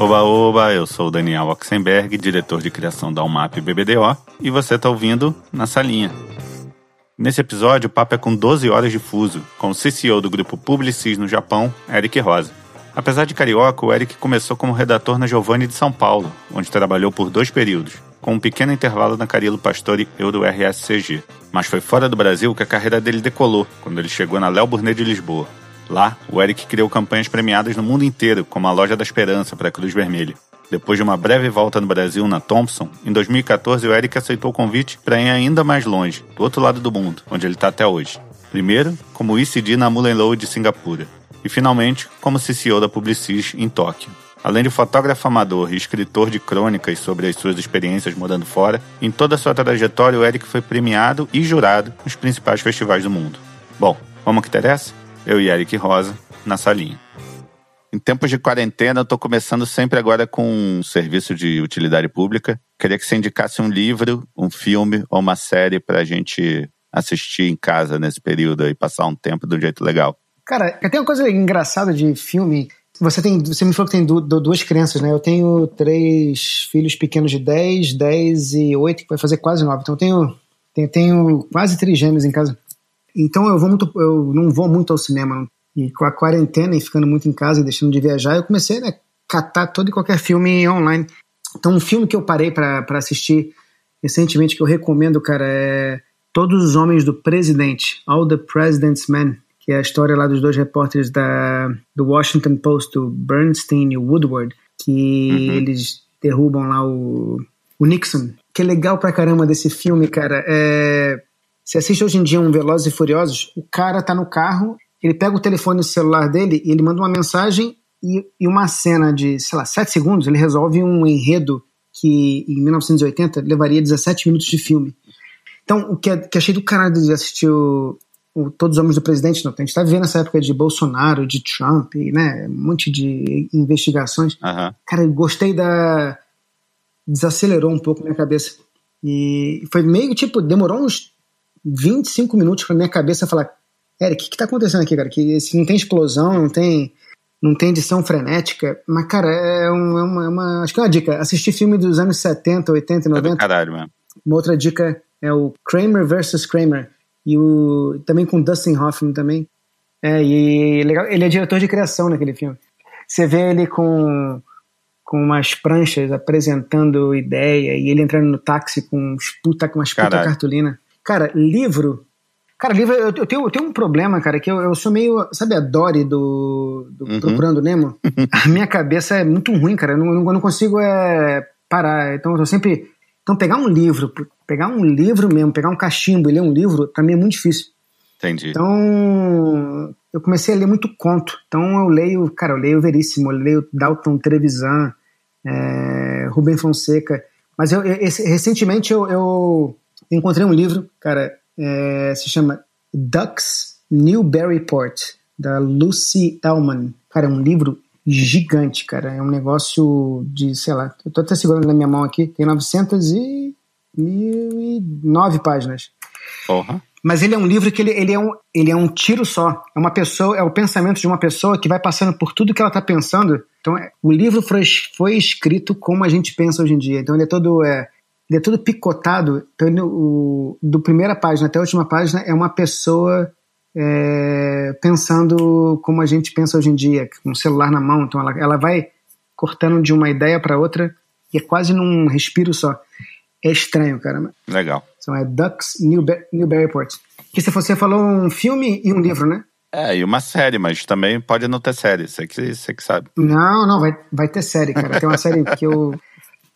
Oba, oba, eu sou o Daniel Oxenberg, diretor de criação da UMAP BBDO, e você está ouvindo Na Salinha. Nesse episódio, o papo é com 12 horas de fuso, com o CCO do grupo Publicis no Japão, Eric Rosa. Apesar de carioca, o Eric começou como redator na Giovanni de São Paulo, onde trabalhou por dois períodos, com um pequeno intervalo na Carilo Pastore Euro RSCG. Mas foi fora do Brasil que a carreira dele decolou, quando ele chegou na Léo Burnet de Lisboa. Lá, o Eric criou campanhas premiadas no mundo inteiro, como a Loja da Esperança para a Cruz Vermelha. Depois de uma breve volta no Brasil na Thompson, em 2014 o Eric aceitou o convite para ir ainda mais longe, do outro lado do mundo, onde ele está até hoje. Primeiro, como ECD na Mullenlow de Singapura. E finalmente, como CCO da Publicis em Tóquio. Além de fotógrafo amador e escritor de crônicas sobre as suas experiências morando fora, em toda a sua trajetória o Eric foi premiado e jurado nos principais festivais do mundo. Bom, vamos que interessa? Eu e Eric Rosa, na salinha. Em tempos de quarentena, eu estou começando sempre agora com um serviço de utilidade pública. Queria que você indicasse um livro, um filme ou uma série para a gente assistir em casa nesse período e passar um tempo um jeito legal. Cara, tem uma coisa engraçada de filme. Você tem, você me falou que tem duas crianças, né? Eu tenho três filhos pequenos de 10, 10 e 8, que vai fazer quase 9. Então eu tenho, tenho, tenho quase três gêmeos em casa. Então eu vou muito, eu não vou muito ao cinema. E com a quarentena e ficando muito em casa e deixando de viajar, eu comecei a né, catar todo e qualquer filme online. Então um filme que eu parei para assistir recentemente que eu recomendo, cara, é Todos os Homens do Presidente, All the President's Men, que é a história lá dos dois repórteres da, do Washington Post, o Bernstein e o Woodward, que uhum. eles derrubam lá o, o Nixon. Que é legal pra caramba desse filme, cara. É, você assiste hoje em dia um Velozes e Furiosos, o cara tá no carro, ele pega o telefone celular dele e ele manda uma mensagem e, e uma cena de, sei lá, 7 segundos, ele resolve um enredo que em 1980 levaria 17 minutos de filme. Então, o que, é, que achei do caralho de assistir o, o Todos os Homens do Presidente, não, a gente está vivendo essa época de Bolsonaro, de Trump, né, um monte de investigações. Uhum. Cara, eu gostei da... desacelerou um pouco minha cabeça. E foi meio tipo, demorou uns 25 minutos pra minha cabeça falar: Eric, o que, que tá acontecendo aqui, cara? Que não tem explosão, não tem, não tem edição frenética. Mas, cara, é, uma, é uma, é uma, Acho que é uma dica: assistir filme dos anos 70, 80 e 90. É caralho, mano. Uma outra dica é o Kramer vs. Kramer. E o, também com Dustin Hoffman também. É, e legal, ele é diretor de criação naquele filme. Você vê ele com, com umas pranchas apresentando ideia e ele entrando no táxi com uns puta, com umas puta cartolina. Cara, livro. Cara, livro, eu, eu, tenho, eu tenho um problema, cara, que eu, eu sou meio. Sabe a Dory do, do uhum. Procurando Nemo? a minha cabeça é muito ruim, cara. Eu não, eu não consigo é, parar. Então eu sempre. Então pegar um livro, pegar um livro mesmo, pegar um cachimbo e ler um livro, pra mim é muito difícil. Entendi. Então, eu comecei a ler muito conto. Então, eu leio, cara, eu leio Veríssimo, eu leio Dalton Trevisan, é, Rubem Fonseca. Mas eu, esse, recentemente eu, eu, encontrei um livro, cara, é, se chama Ducks Newburyport, da Lucy Ellman. Cara, é um livro gigante, cara. É um negócio de, sei lá, eu tô até segurando na minha mão aqui, tem 909 páginas. Porra. Mas ele é um livro que ele, ele, é um, ele é um tiro só. É uma pessoa, é o pensamento de uma pessoa que vai passando por tudo que ela está pensando. Então, é, o livro foi, foi escrito como a gente pensa hoje em dia. Então, ele é todo é, ele é todo picotado. Então, ele, o, do primeira página até a última página é uma pessoa é, pensando como a gente pensa hoje em dia, com o celular na mão. Então ela, ela vai cortando de uma ideia para outra e é quase num respiro só. É estranho, cara. Legal. Então é Ducks Newber Newburyport. Que se você falou um filme e um livro, né? É, e uma série, mas também pode não ter série, você que, você que sabe. Não, não, vai, vai ter série, cara. Tem uma série que eu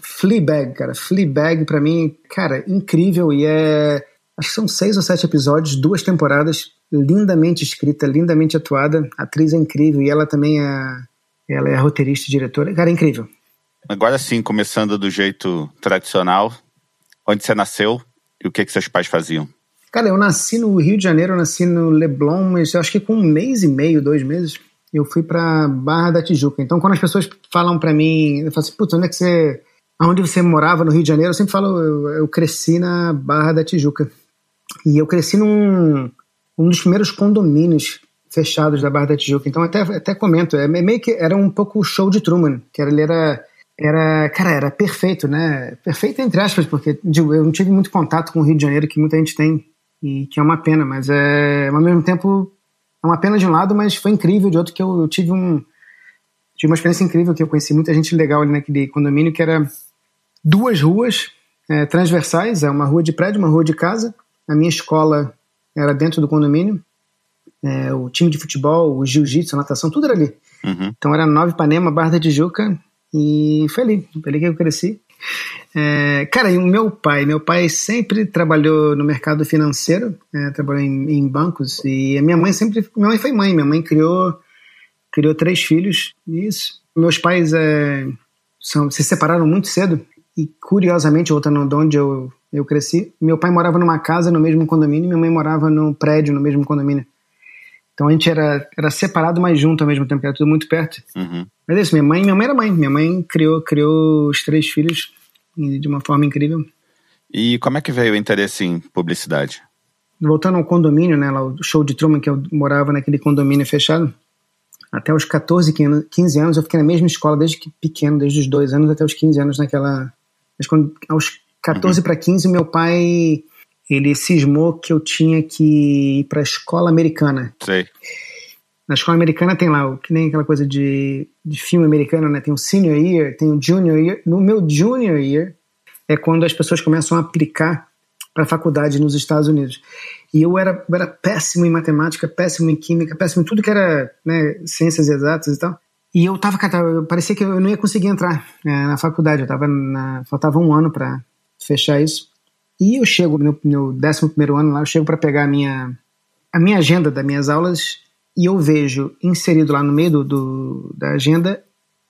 Fleabag, cara. Fleabag, para mim, cara, incrível. E é. Acho que são seis ou sete episódios, duas temporadas, lindamente escrita, lindamente atuada. A atriz é incrível e ela também é. Ela é roteirista e diretora. Cara, é incrível. Agora sim, começando do jeito tradicional, onde você nasceu e o que, que seus pais faziam? Cara, eu nasci no Rio de Janeiro, eu nasci no Leblon, mas eu acho que com um mês e meio, dois meses, eu fui pra Barra da Tijuca. Então, quando as pessoas falam para mim, eu falo assim, putz, onde é que você Onde você morava no Rio de Janeiro, eu sempre falo, eu, eu cresci na Barra da Tijuca. E eu cresci num um dos primeiros condomínios fechados da Barra da Tijuca. Então até, até comento, é meio que era um pouco o show de Truman, que era, ele era era, cara, era perfeito, né? Perfeito entre aspas, porque digo, eu não tive muito contato com o Rio de Janeiro, que muita gente tem, e que é uma pena, mas é, ao mesmo tempo, é uma pena de um lado, mas foi incrível de outro que eu, eu tive um tive uma experiência incrível que eu conheci muita gente legal ali naquele condomínio, que era duas ruas é, transversais, é uma rua de prédio, uma rua de casa. A minha escola era dentro do condomínio, é, o time de futebol, o jiu-jitsu, a natação, tudo era ali. Uhum. Então era Nova Ipanema, Barra da Tijuca, e foi ali, foi ali que eu cresci. É, cara, e o meu pai, meu pai sempre trabalhou no mercado financeiro, é, trabalhou em, em, bancos, e a minha mãe sempre, minha mãe foi mãe, minha mãe criou, criou três filhos, isso. Meus pais é, são, se separaram muito cedo, e curiosamente, voltando de onde eu, eu cresci, meu pai morava numa casa no mesmo condomínio, minha mãe morava num prédio no mesmo condomínio. Então a gente era, era separado, mas junto ao mesmo tempo, era tudo muito perto. Uhum. Mas é isso, minha mãe, minha mãe era mãe. Minha mãe criou, criou os três filhos de uma forma incrível. E como é que veio o interesse em publicidade? Voltando ao condomínio, né, lá, o show de Truman, que eu morava naquele condomínio fechado, até os 14, 15 anos, eu fiquei na mesma escola desde pequeno, desde os dois anos até os 15 anos naquela... Mas quando, aos 14 uhum. para 15, meu pai ele cismou que eu tinha que ir para a escola americana. Sei. Na escola americana tem lá, que nem aquela coisa de, de filme americano, né? Tem o senior year, tem o junior year. No meu junior year é quando as pessoas começam a aplicar para a faculdade nos Estados Unidos. E eu era, eu era péssimo em matemática, péssimo em química, péssimo em tudo que era né, ciências exatas e tal. E eu tava, cara, parecia que eu não ia conseguir entrar é, na faculdade. Eu tava na, faltava um ano para fechar isso. E eu chego no meu 11 ano lá, eu chego para pegar a minha, a minha agenda das minhas aulas e eu vejo inserido lá no meio do, do da agenda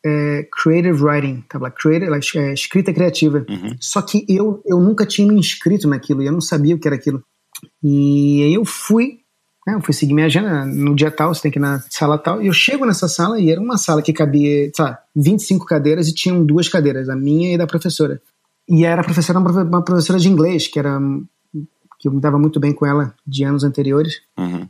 é, creative writing, tá lá, creative, é, escrita criativa. Uhum. Só que eu, eu nunca tinha me inscrito naquilo e eu não sabia o que era aquilo. E aí eu fui, né, eu fui seguir minha agenda no dia tal, você tem que ir na sala tal, e eu chego nessa sala e era uma sala que cabia, sei lá, 25 cadeiras e tinham duas cadeiras, a minha e da professora. E era professora, uma professora de inglês, que era que eu me dava muito bem com ela de anos anteriores. Uhum.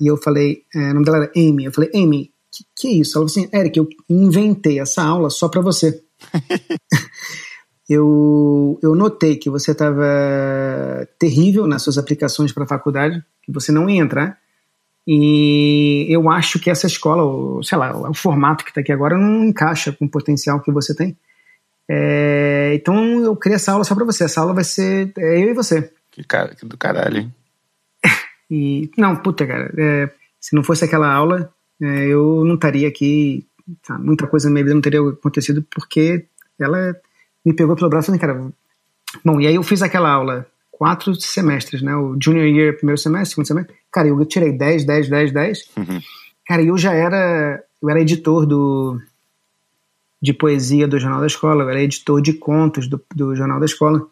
E eu falei, é, o nome dela era Amy. Eu falei, Amy, que, que é isso? Ela falou assim, Eric, eu inventei essa aula só para você. eu, eu notei que você estava terrível nas suas aplicações para a faculdade, que você não ia entrar. E eu acho que essa escola, ou, sei lá, o formato que está aqui agora não encaixa com o potencial que você tem. É, então eu criei essa aula só para você. Essa aula vai ser é eu e você. Que, cara, que do caralho, hein? e, não, puta, cara. É, se não fosse aquela aula, é, eu não estaria aqui. Tá, muita coisa na minha vida não teria acontecido porque ela me pegou pelo braço e falou, cara. Bom, e aí eu fiz aquela aula quatro semestres, né? O junior year, primeiro semestre, segundo semestre. Cara, eu tirei 10, 10, 10, 10. Uhum. Cara, eu já era. Eu era editor do de poesia do Jornal da Escola, eu era editor de contos do, do Jornal da Escola.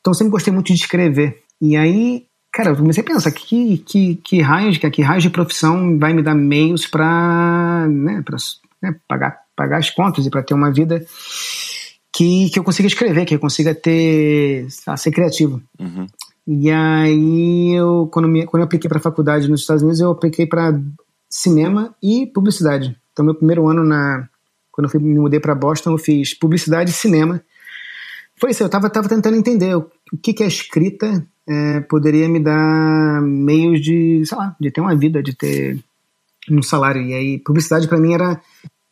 Então eu sempre gostei muito de escrever. E aí, cara, eu comecei a pensar que, que, que, raios, que, que raios de profissão vai me dar meios para né, né, pagar, pagar as contas e para ter uma vida que, que eu consiga escrever, que eu consiga ter, ser criativo. Uhum. E aí, eu, quando, me, quando eu apliquei para a faculdade nos Estados Unidos, eu apliquei para cinema e publicidade. Então, meu primeiro ano na, quando eu fui, me mudei para Boston, eu fiz publicidade e cinema. Foi isso, eu estava tava tentando entender o, o que, que a escrita é, poderia me dar meios de, sei lá, de ter uma vida, de ter um salário. E aí, publicidade para mim era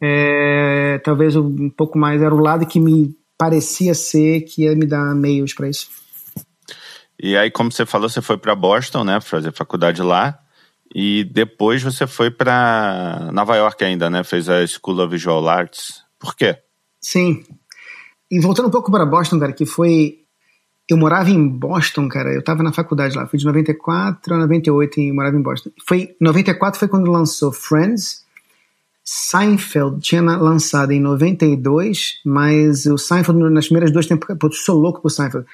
é, talvez um pouco mais, era o lado que me parecia ser que ia me dar meios para isso. E aí, como você falou, você foi para Boston, né, fazer faculdade lá. E depois você foi para Nova York ainda, né? Fez a School of Visual Arts. Por quê? Sim. E voltando um pouco para Boston, cara, que foi. Eu morava em Boston, cara. Eu estava na faculdade lá. Fui de 94 a 98 e morava em Boston. Foi 94 foi quando lançou Friends. Seinfeld tinha lançado em 92, mas o Seinfeld nas primeiras duas temporadas. Eu sou louco por Seinfeld.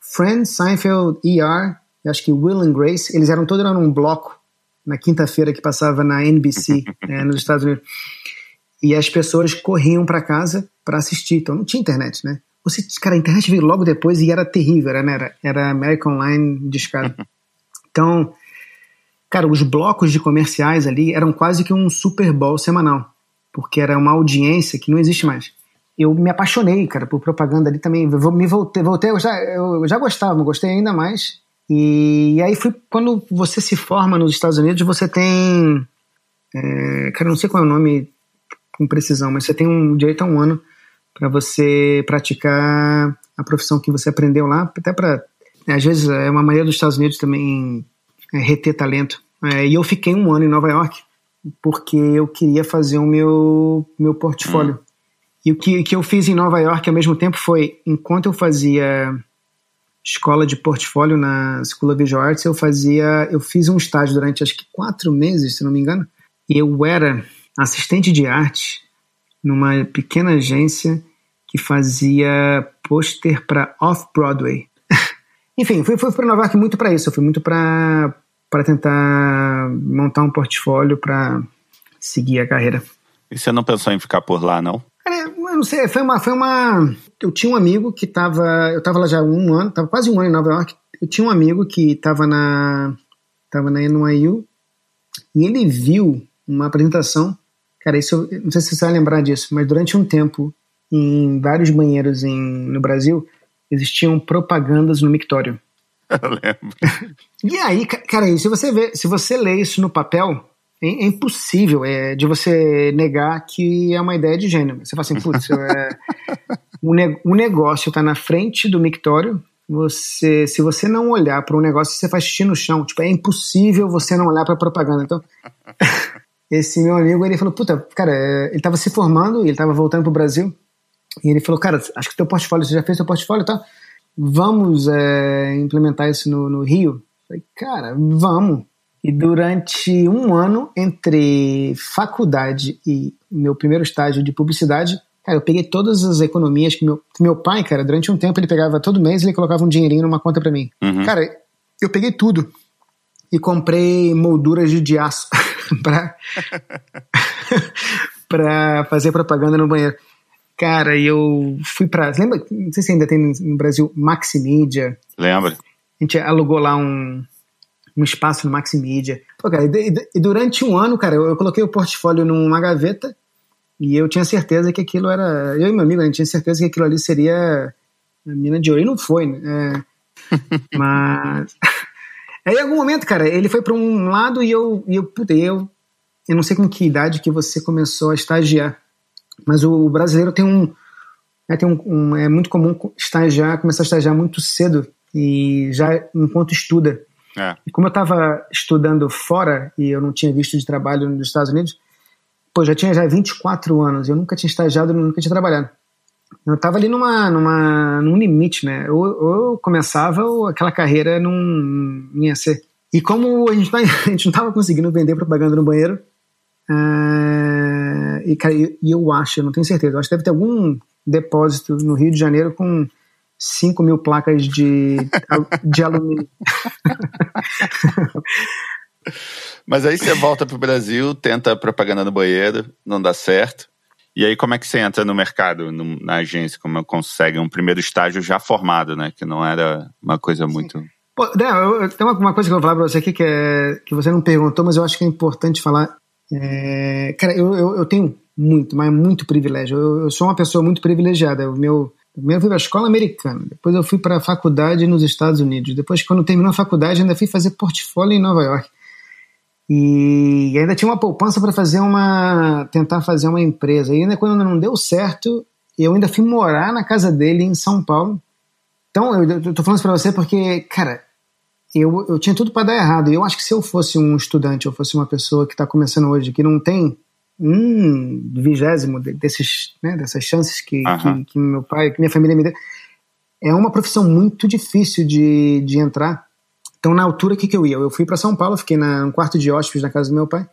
Friends, Seinfeld, ER, acho que Will and Grace, eles eram todos num bloco na quinta-feira que passava na NBC é, nos Estados Unidos. E as pessoas corriam para casa para assistir. Então não tinha internet, né? Você, cara, a internet veio logo depois e era terrível, era, né? era, era American Online discado. Então, cara, os blocos de comerciais ali eram quase que um Super Bowl semanal, porque era uma audiência que não existe mais. Eu me apaixonei, cara, por propaganda ali também. Eu me voltei, voltei eu já, eu já gostava, gostei ainda mais. E, e aí foi quando você se forma nos Estados Unidos, você tem. É, cara, não sei qual é o nome com precisão, mas você tem um direito a um ano para você praticar a profissão que você aprendeu lá, até para. Às vezes é uma maneira dos Estados Unidos também reter talento. É, e eu fiquei um ano em Nova York porque eu queria fazer o meu, meu portfólio. Hum. E o que, que eu fiz em Nova York ao mesmo tempo foi, enquanto eu fazia escola de portfólio na School of Visual Arts, eu fazia, eu fiz um estágio durante acho que quatro meses, se não me engano. E eu era assistente de arte numa pequena agência que fazia pôster para Off-Broadway. Enfim, fui, fui para Nova York muito para isso. Eu fui muito para para tentar montar um portfólio para seguir a carreira. E você não pensou em ficar por lá, não? Cara, eu não sei, foi uma, foi uma. Eu tinha um amigo que estava, eu estava lá já um ano, estava quase um ano em Nova York. Eu tinha um amigo que estava na, tava na NYU e ele viu uma apresentação. Cara, isso, não sei se você vai lembrar disso, mas durante um tempo, em vários banheiros em, no Brasil, existiam propagandas no mictório. Eu lembro. E aí, cara, se você vê, se você lê isso no papel, é, é impossível é, de você negar que é uma ideia de gênio. Você fala assim, putz, é, o, ne o negócio está na frente do mictório. Você, se você não olhar para um negócio, você faz xixi no chão. Tipo, é impossível você não olhar para propaganda. Então, esse meu amigo, ele falou, puta, cara, é, ele estava se formando e ele estava voltando pro Brasil. E ele falou, cara, acho que teu portfólio, você já fez teu portfólio e tá? tal vamos é, implementar isso no, no Rio? Falei, cara, vamos. E durante um ano, entre faculdade e meu primeiro estágio de publicidade, cara, eu peguei todas as economias que meu, que meu pai, cara, durante um tempo ele pegava todo mês ele colocava um dinheirinho numa conta para mim. Uhum. Cara, eu peguei tudo e comprei molduras de aço para para fazer propaganda no banheiro. Cara, eu fui pra. Lembra? Não sei se ainda tem no Brasil Maximídia. Lembra? A gente alugou lá um, um espaço no Maximídia. Pô, cara, e, e, durante um ano, cara, eu, eu, coloquei o portfólio numa gaveta e eu tinha certeza que aquilo era. Eu e meu amigo, a gente tinha certeza que aquilo ali seria a mina de ouro. E não foi, né? É, mas. Aí, em algum momento, cara, ele foi para um lado e eu, e eu, puta, eu, eu não sei com que idade que você começou a estagiar. Mas o brasileiro tem um, é, tem um, um, é muito comum estagiar, começar a estagiar muito cedo e já enquanto estuda. É. E como eu estava estudando fora e eu não tinha visto de trabalho nos Estados Unidos, pô, já tinha já 24 anos, eu nunca tinha estagiado, nunca tinha trabalhado. Eu estava ali numa, numa, num limite, né? Ou, ou eu começava ou aquela carreira não, não ia ser. E como a gente, tá, a gente não estava conseguindo vender propaganda no banheiro, uh, e, cara, e eu acho, eu não tenho certeza, eu acho que deve ter algum depósito no Rio de Janeiro com 5 mil placas de, de alumínio. Mas aí você volta pro Brasil, tenta propaganda no banheiro, não dá certo. E aí como é que você entra no mercado, no, na agência, como consegue um primeiro estágio já formado, né? Que não era uma coisa muito... Pô, eu, eu, tem uma, uma, coisa que eu vou falar pra você aqui que, é, que você não perguntou, mas eu acho que é importante falar. É, cara, eu, eu, eu, tenho muito, mas muito privilégio. Eu, eu, sou uma pessoa muito privilegiada. O meu, primeiro fui para a escola americana, depois eu fui para a faculdade nos Estados Unidos. Depois, quando terminou a faculdade, ainda fui fazer portfólio em Nova York. E ainda tinha uma poupança para fazer uma. tentar fazer uma empresa. E ainda quando não deu certo, eu ainda fui morar na casa dele em São Paulo. Então, eu, eu tô falando isso para você porque, cara, eu, eu tinha tudo para dar errado. E eu acho que se eu fosse um estudante, eu fosse uma pessoa que está começando hoje, que não tem um vigésimo desses, né, dessas chances que, que, que, meu pai, que minha família me deu, é uma profissão muito difícil de, de entrar. Então, na altura, o que, que eu ia? Eu fui para São Paulo, fiquei na, um quarto de hóspedes na casa do meu pai,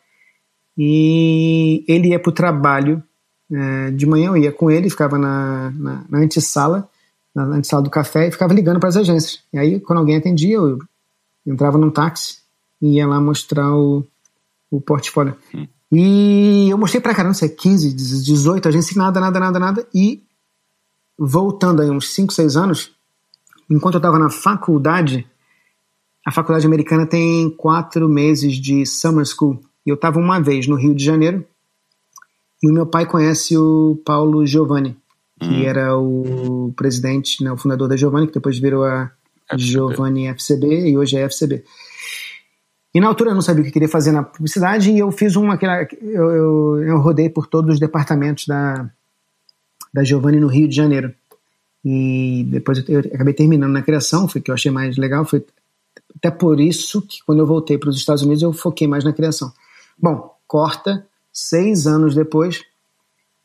e ele ia para o trabalho. É, de manhã eu ia com ele, ficava na, na, na antessala, na antessala do café, e ficava ligando para as agências. E aí, quando alguém atendia, eu entrava num táxi e ia lá mostrar o, o portfólio. Hum. E eu mostrei pra caramba, sei, 15, 18 agências, nada, nada, nada, nada. E voltando aí uns 5, 6 anos, enquanto eu estava na faculdade, a faculdade americana tem quatro meses de summer school. E eu estava uma vez no Rio de Janeiro e o meu pai conhece o Paulo Giovanni, que hum. era o presidente, né, o fundador da Giovanni, que depois virou a FCB. Giovanni FCB e hoje é FCB. E na altura eu não sabia o que queria fazer na publicidade e eu fiz uma. Eu, eu, eu rodei por todos os departamentos da, da Giovanni no Rio de Janeiro. E depois eu, eu acabei terminando na criação, foi que eu achei mais legal. Foi até por isso que quando eu voltei para os Estados Unidos eu foquei mais na criação. Bom, corta, seis anos depois,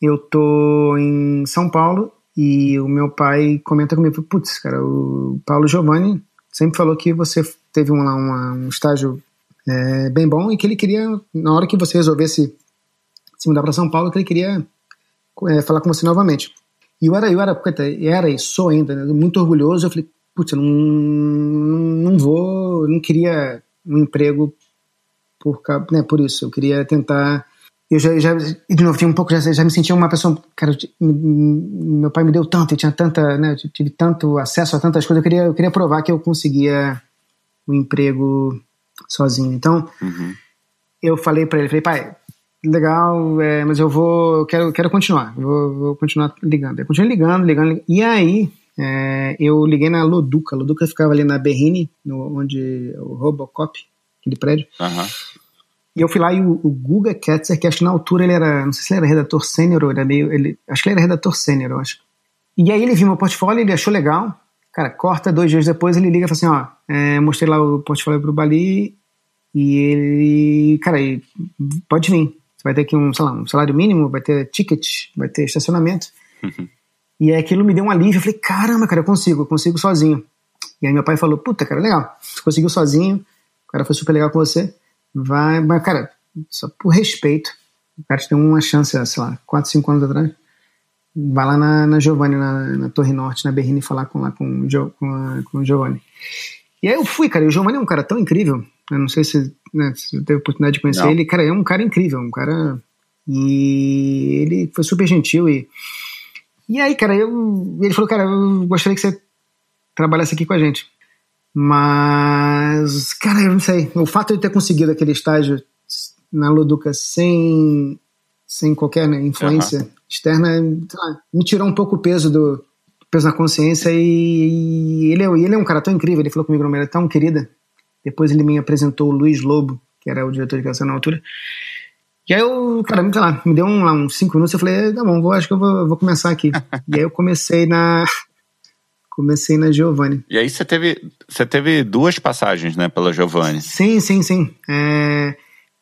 eu tô em São Paulo e o meu pai comenta comigo, putz, cara, o Paulo Giovanni sempre falou que você teve um, uma, um estágio é, bem bom e que ele queria, na hora que você resolvesse se mudar para São Paulo, que ele queria é, falar com você novamente. E eu era, eu era, era e sou ainda, né, muito orgulhoso. Eu falei, putz, eu não, não vou, não queria um emprego por, né, por isso. Eu queria tentar. Eu já, já de novo, tinha um pouco, já, já me sentia uma pessoa. Cara, meu pai me deu tanto, eu tinha tanta, né, eu tive tanto acesso a tantas coisas. Eu queria, eu queria provar que eu conseguia um emprego sozinho. Então, uhum. eu falei para ele, falei, pai, legal, é, mas eu vou, eu quero, quero continuar, vou, vou continuar ligando. Eu continuei ligando, ligando, ligando. e aí é, eu liguei na Loduca. A Loduca ficava ali na Berrini, no, onde o Robocop, aquele prédio. Uhum. E eu fui lá e o, o Guga Ketzer, que acho que na altura ele era, não sei se ele era redator sênior ou era meio, ele, acho que ele era redator sênior, eu acho. E aí ele viu meu portfólio, ele achou legal. Cara, corta dois dias depois, ele liga e fala assim, ó, é, mostrei lá o portfólio pro Bali e ele, cara, pode vir. Você vai ter aqui um, sei lá, um salário mínimo, vai ter ticket, vai ter estacionamento. Uhum. E aí aquilo me deu um alívio. Eu falei, caramba, cara, eu consigo, eu consigo sozinho. E aí meu pai falou, puta, cara, legal. Você conseguiu sozinho, o cara foi super legal com você. Vai, mas, cara, só por respeito, o cara te deu uma chance, sei lá, 4, 5 anos atrás. Vai lá na, na Giovanni, na, na, Torre Norte, na Berrini, falar com, lá com, com, a, com o Giovanni. E aí eu fui, cara, e o Giovanni é um cara tão incrível. Eu não sei se, né, se teve a oportunidade de conhecer não. ele. Cara, é um cara incrível, um cara. E ele foi super gentil e. E aí, cara, eu, ele falou, cara, eu gostaria que você trabalhasse aqui com a gente. Mas, cara, eu não sei. O fato de ter conseguido aquele estágio na Luduca sem, sem qualquer né, influência uhum. externa lá, me tirou um pouco o peso do peso na consciência e, e ele, é, ele é um cara tão incrível. Ele falou comigo numa maneira tão querida. Depois ele me apresentou o Luiz Lobo, que era o diretor de criação na altura. E aí eu, cara, sei lá, me deu um, uns cinco minutos, eu falei, tá bom, vou, acho que eu vou, vou começar aqui. e aí eu comecei na, comecei na Giovanni. E aí você teve, você teve duas passagens, né, pela Giovanni. Sim, sim, sim. É...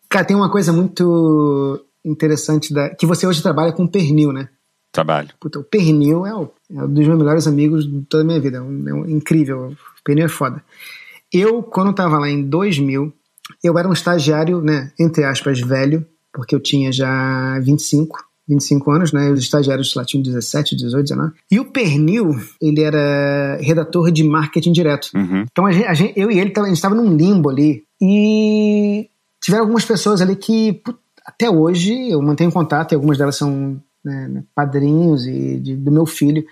Cara, tem uma coisa muito interessante da... que você hoje trabalha com pernil, né? Trabalho. Puta, o pernil é, o, é um dos meus melhores amigos de toda a minha vida. É, um, é um, incrível. O pernil é foda. Eu, quando tava lá em 2000, eu era um estagiário, né, entre aspas, velho, porque eu tinha já 25 25 anos, né? Os estagiários lá tinham 17, 18, 19. E o Pernil, ele era redator de marketing direto. Uhum. Então a gente, a gente, eu e ele, a gente estava num limbo ali. E tiveram algumas pessoas ali que, até hoje, eu mantenho contato, e algumas delas são né, padrinhos e de, do meu filho.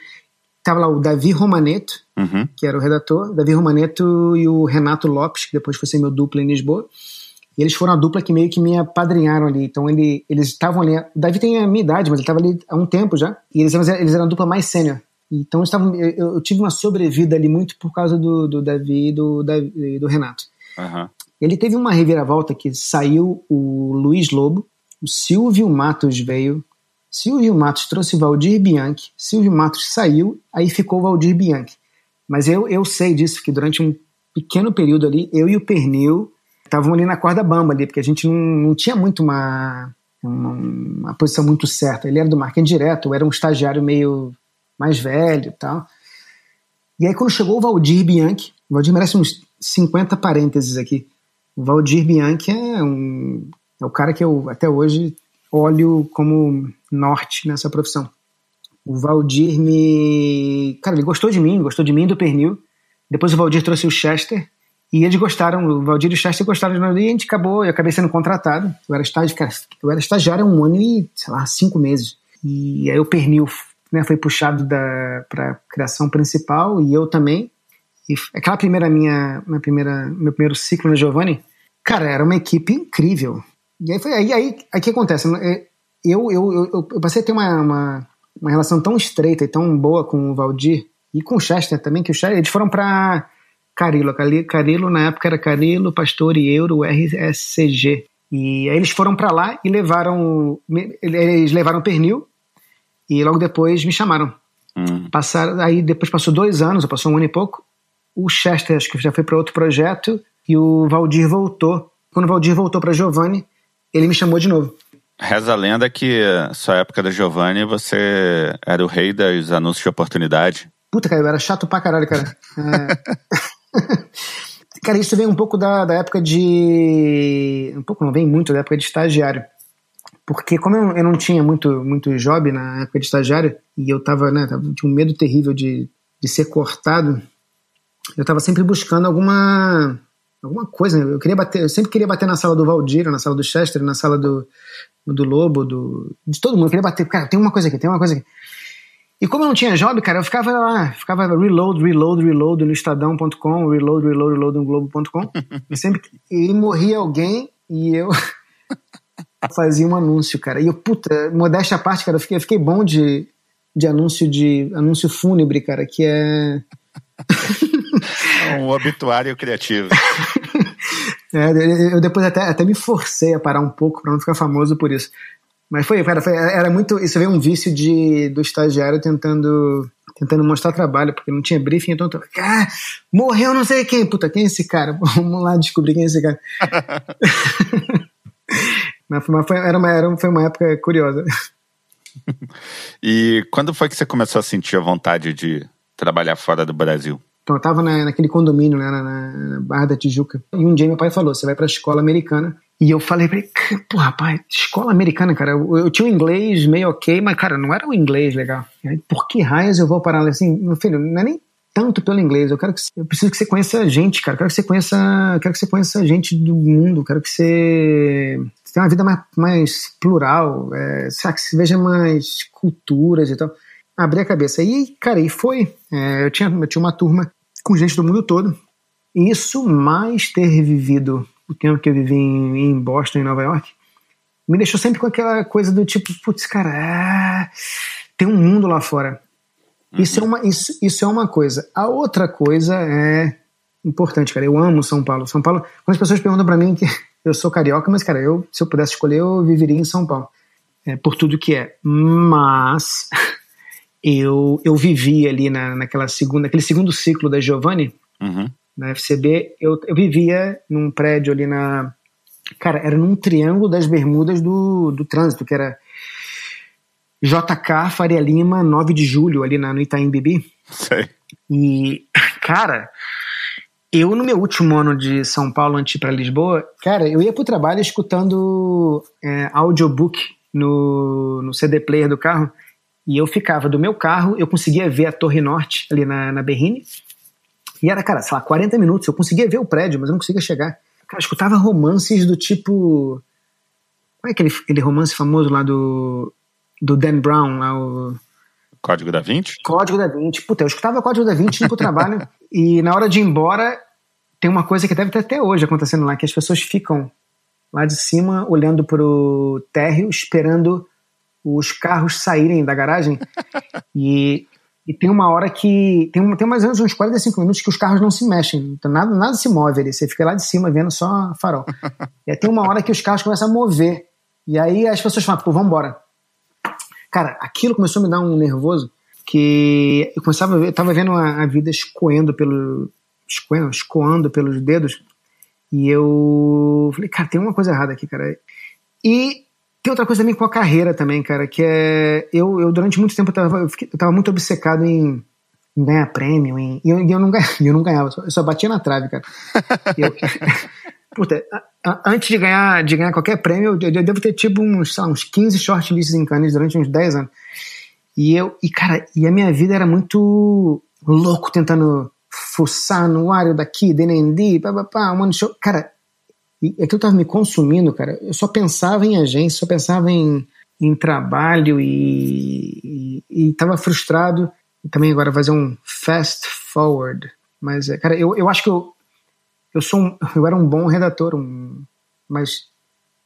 Tava lá o Davi Romaneto, uhum. que era o redator, Davi Romaneto e o Renato Lopes, que depois foi ser meu duplo em Lisboa. E eles foram a dupla que meio que me apadrinharam ali. Então ele, eles estavam ali. O Davi tem a minha idade, mas ele estava ali há um tempo já. E eles, eles eram a dupla mais sênior. Então estavam, eu, eu, tive uma sobrevida ali muito por causa do, do Davi e do, Davi, do Renato. Uhum. Ele teve uma reviravolta que saiu o Luiz Lobo, o Silvio Matos veio, Silvio Matos trouxe o Valdir Bianchi, Silvio Matos saiu, aí ficou o Valdir Bianchi. Mas eu, eu sei disso, que durante um pequeno período ali, eu e o Pernil estavam ali na corda bamba ali, porque a gente não, não tinha muito uma, uma, uma, posição muito certa. Ele era do marketing direto, eu era um estagiário meio mais velho e tal. E aí quando chegou o Valdir Bianchi, o Valdir merece uns 50 parênteses aqui. O Valdir Bianchi é, um, é o cara que eu até hoje olho como norte nessa profissão. O Valdir me. Cara, ele gostou de mim, gostou de mim do pernil. Depois o Valdir trouxe o Chester, e eles gostaram, o Valdir e o Chester gostaram de nós, e a gente acabou, eu acabei sendo contratado. Eu era, eu era estagiário há um ano e, sei lá, cinco meses. E aí o pernil né, foi puxado para criação principal, e eu também. E aquela primeira minha, minha primeira, meu primeiro ciclo na Giovanni, cara, era uma equipe incrível. E aí foi aí, aí, aí que acontece. É, eu, eu, eu, eu passei a ter uma, uma, uma, relação tão estreita e tão boa com o Valdir e com o Chester também, que o Chester, eles foram para Carilo. Carilo, na época, era Carilo, Pastor e Euro, RSCG. E aí eles foram para lá e levaram. Eles levaram pernil e logo depois me chamaram. Hum. Passaram, aí depois passou dois anos, passou um ano e pouco. O Chester, acho que já foi para outro projeto, e o Valdir voltou. Quando o Valdir voltou para Giovanni, ele me chamou de novo. Reza a lenda que sua época da Giovanni você era o rei dos anúncios de oportunidade. Puta, cara, eu era chato pra caralho, cara. É... cara, isso vem um pouco da, da época de. Um pouco, não vem muito da época de estagiário. Porque como eu, eu não tinha muito, muito job na época de estagiário, e eu tava, né, tava, tinha um medo terrível de, de ser cortado, eu tava sempre buscando alguma alguma coisa. Né? Eu queria bater, eu sempre queria bater na sala do Valdir, na sala do Chester, na sala do, do Lobo, do, de todo mundo. Eu queria bater, cara, tem uma coisa aqui, tem uma coisa aqui. E como eu não tinha job, cara, eu ficava lá, ficava reload, reload, reload no estadão.com, reload, reload, reload no globo.com. e sempre e morria alguém e eu fazia um anúncio, cara. E eu, puta, modéstia à parte, cara, eu fiquei, eu fiquei bom de, de anúncio de anúncio fúnebre, cara, que é um obituário criativo. É, eu depois até, até me forcei a parar um pouco para não ficar famoso por isso. Mas foi, cara, foi, era muito. Isso veio um vício de, do estagiário tentando tentando mostrar trabalho, porque não tinha briefing, então eu ah, morreu não sei quem, puta, quem é esse cara? Vamos lá descobrir quem é esse cara. mas foi, foi, era uma, era, foi uma época curiosa. e quando foi que você começou a sentir a vontade de trabalhar fora do Brasil? Então eu tava na, naquele condomínio, né, na, na, Barra da Tijuca. E um dia meu pai falou: você vai pra escola americana. E eu falei pra ele: pô, rapaz, escola americana, cara. Eu, eu, tinha um inglês meio ok, mas, cara, não era um inglês legal. Aí, por que raios eu vou parar assim? Meu filho, não é nem tanto pelo inglês. Eu quero que eu preciso que você conheça gente, cara. Eu quero que você conheça, quero que você conheça gente do mundo. Eu quero que você, tenha uma vida mais, mais plural, é, sabe, que você veja mais culturas e tal abrir a cabeça. E, cara, e foi. É, eu, tinha, eu tinha uma turma com gente do mundo todo. Isso, mais ter vivido o tempo que eu vivi em, em Boston e Nova York, me deixou sempre com aquela coisa do tipo, putz, cara, é, tem um mundo lá fora. Uhum. Isso, é uma, isso, isso é uma coisa. A outra coisa é importante, cara. Eu amo São Paulo. São Paulo, quando as pessoas perguntam para mim que eu sou carioca, mas, cara, eu, se eu pudesse escolher, eu viveria em São Paulo. É, por tudo que é. Mas eu, eu vivi ali na, naquela segunda, naquele segundo ciclo da Giovanni, uhum. Na FCB, eu, eu vivia num prédio ali na. Cara, era num triângulo das bermudas do, do trânsito, que era JK, Faria Lima, 9 de julho, ali na, no Itaim Bibi. Sei. E, cara, eu no meu último ano de São Paulo, antes pra Lisboa, cara, eu ia pro trabalho escutando é, audiobook no, no CD player do carro. E eu ficava do meu carro, eu conseguia ver a Torre Norte ali na, na Berrine. E era, cara, sei lá, 40 minutos. Eu conseguia ver o prédio, mas eu não conseguia chegar. Cara, eu escutava romances do tipo. Qual é aquele, aquele romance famoso lá do. Do Dan Brown, lá o. Código da 20? Código da 20. Puta, eu escutava Código da 20 indo pro trabalho. e na hora de ir embora, tem uma coisa que deve ter até hoje acontecendo lá, que as pessoas ficam lá de cima olhando pro térreo, esperando os carros saírem da garagem e, e tem uma hora que. Tem, tem mais ou menos uns 45 minutos que os carros não se mexem, então nada, nada se move ali. Você fica lá de cima vendo só farol. e aí tem uma hora que os carros começam a mover. E aí as pessoas falam, pô, vamos embora. Cara, aquilo começou a me dar um nervoso que eu começava a ver, eu tava vendo a, a vida escoando pelo. Escoando, escoando pelos dedos. E eu falei, cara, tem uma coisa errada aqui, cara. E tem outra coisa também com a carreira também, cara, que é. Eu, eu durante muito tempo eu tava, eu, fiquei, eu tava muito obcecado em, ganhar prêmio, em, e eu, eu, não, ganhava, eu não ganhava, eu só, batia na trave, cara. eu, puta, antes de ganhar, de ganhar qualquer prêmio, eu, eu devo ter tipo uns, lá, uns 15 shortlists em Cannes durante uns 10 anos. E eu, e cara, e a minha vida era muito louco tentando fuçar no área daqui, DND, papapá, um de show. Cara, e aquilo estava me consumindo, cara. Eu só pensava em agência, só pensava em, em trabalho e estava frustrado. E também agora fazer um fast forward. Mas, é, cara, eu, eu acho que eu, eu sou um, eu era um bom redator, um, mas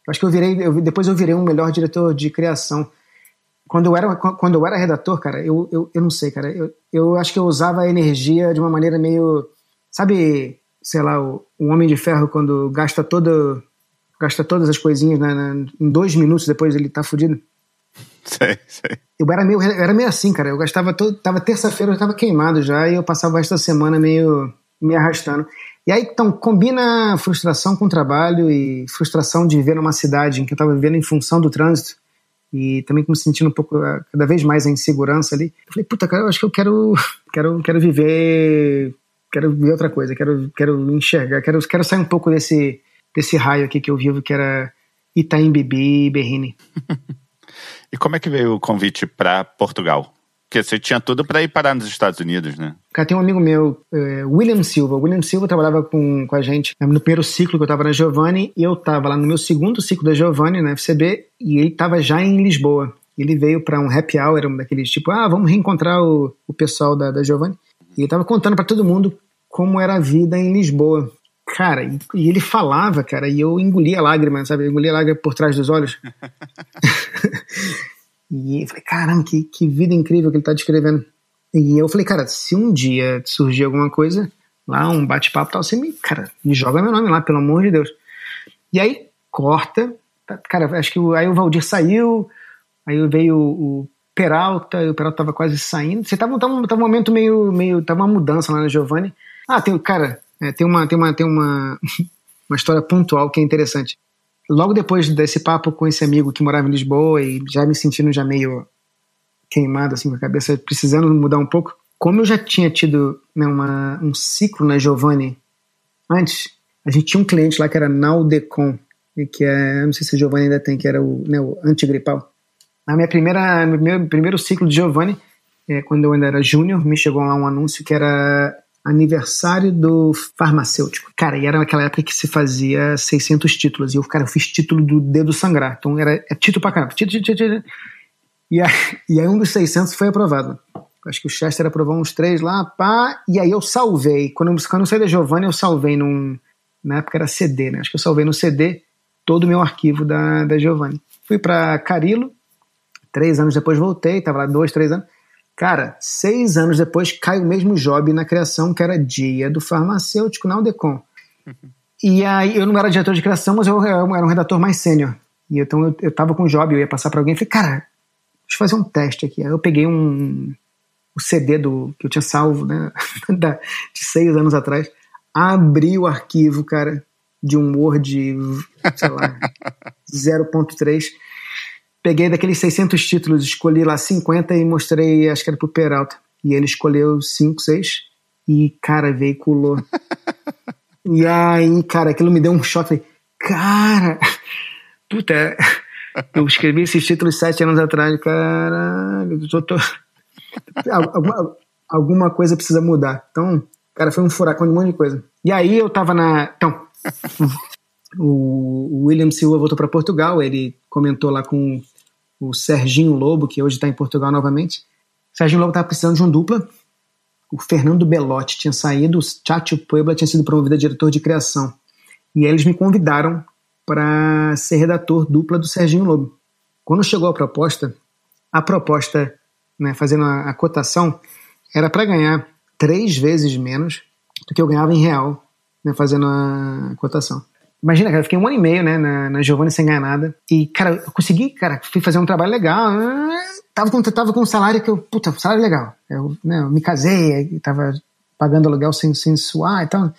acho que eu virei, eu, depois eu virei um melhor diretor de criação. Quando eu era, quando eu era redator, cara, eu, eu, eu não sei, cara, eu, eu acho que eu usava a energia de uma maneira meio, sabe, sei lá, o, o Homem de Ferro quando gasta todo, gasta todas as coisinhas né, em dois minutos depois ele tá fudido. Sei, sei. Eu era meio, era meio assim, cara. Eu gastava todo. Tava terça-feira, eu tava queimado já, e eu passava esta semana meio me arrastando. E aí, então, combina frustração com trabalho e frustração de viver numa cidade em que eu estava vivendo em função do trânsito e também me sentindo um pouco, ah, cada vez mais a insegurança ali. Eu falei, puta, cara, eu acho que eu quero, quero, quero viver, quero ver outra coisa, quero, quero enxergar, quero, quero sair um pouco desse, desse raio aqui que eu vivo, que era Itaim Bibi e Berrini. e como é que veio o convite para Portugal? Porque você tinha tudo para ir parar nos Estados Unidos, né? Cara, tem um amigo meu, é, William Silva. William Silva trabalhava com, com a gente no primeiro ciclo que eu estava na Giovanni e eu estava lá no meu segundo ciclo da Giovanni, na FCB, e ele estava já em Lisboa. Ele veio para um happy hour, um daqueles tipo, ah, vamos reencontrar o, o pessoal da, da Giovanni. E ele estava contando para todo mundo como era a vida em Lisboa. Cara, e, e, ele falava, cara, e eu engolia lágrima, sabe? Eu engolia lágrima por trás dos olhos. E eu falei, caramba, que, que vida incrível que ele está descrevendo. E eu falei, cara, se um dia surgir alguma coisa, lá um bate-papo tal, você me, cara, me joga meu nome lá, pelo amor de Deus. E aí, corta, tá, cara, acho que aí o Valdir saiu, aí veio o Peralta, e o Peralta tava quase saindo. Você tava, tava, tava um momento meio, meio, tava uma mudança lá na Giovanni. Ah, tem, cara, é, tem uma, tem uma, tem uma, uma história pontual que é interessante logo depois desse papo com esse amigo que morava em Lisboa e já me sentindo já meio queimado assim com a cabeça, precisando mudar um pouco, como eu já tinha tido né, uma, um ciclo na Giovanni antes, a gente tinha um cliente lá que era Naudecon, que é, não sei se a Giovanni ainda tem, que era o, né, o antigripal. Na minha primeira, no meu primeiro ciclo de Giovanni, é, quando eu ainda era júnior, me chegou lá um anúncio que era aniversário do farmacêutico. Cara, e era naquela época que se fazia 600 títulos. E eu, cara, eu fiz título do dedo sangrar. Então era é título pra caramba. Título, título, título. E, aí, e aí um dos 600 foi aprovado. Acho que o Chester aprovou uns três lá, pá. E aí eu salvei. Quando, eu, quando eu saí da Giovanni, eu salvei num. Na época era CD, né? Acho que eu salvei no CD todo o meu arquivo da, da Giovanni. Fui para Carilo. Três anos depois voltei, tava lá dois, três anos. Cara, seis anos depois cai o mesmo job na criação, que era dia do farmacêutico na Udecom. Uhum. E aí eu não era diretor de criação, mas eu, eu era um redator mais sênior. E então eu, eu tava com o job, eu ia passar para alguém e falei, cara, deixa eu fazer um teste aqui. Aí eu peguei um o CD do que eu tinha salvo, né, da, de seis anos atrás, abri o arquivo, cara, de um Word, sei lá, 0.3 peguei daqueles 600 títulos, escolhi lá 50 e mostrei, acho que era pro Peralta. E ele escolheu 5, 6 e, cara, veiculou. e aí, cara, aquilo me deu um choque. Falei, cara, puta, eu escrevi esses títulos sete anos atrás, caralho, eu tô... alguma, alguma coisa precisa mudar. Então, cara, foi um furacão de um monte de coisa. E aí eu tava na. Então, o William Silva voltou para Portugal, ele comentou lá com o Serginho Lobo, que hoje está em Portugal novamente. O Serginho Lobo estava precisando de um dupla. O Fernando Belotti tinha saído, o Chacho Puebla tinha sido promovido a diretor de criação. E eles me convidaram para ser redator dupla do Serginho Lobo. Quando chegou a proposta, a proposta, né, fazendo a, a cotação, era para ganhar três vezes menos do que eu ganhava em real, né, fazendo a cotação. Imagina, cara, eu fiquei um ano e meio, né, na, na Giovanni sem ganhar nada. E, cara, eu consegui, cara, fui fazer um trabalho legal. Ah, tava com, tava com um salário que eu, puta, salário legal. Eu, né, eu me casei, tava pagando aluguel sem, sem suar e tal.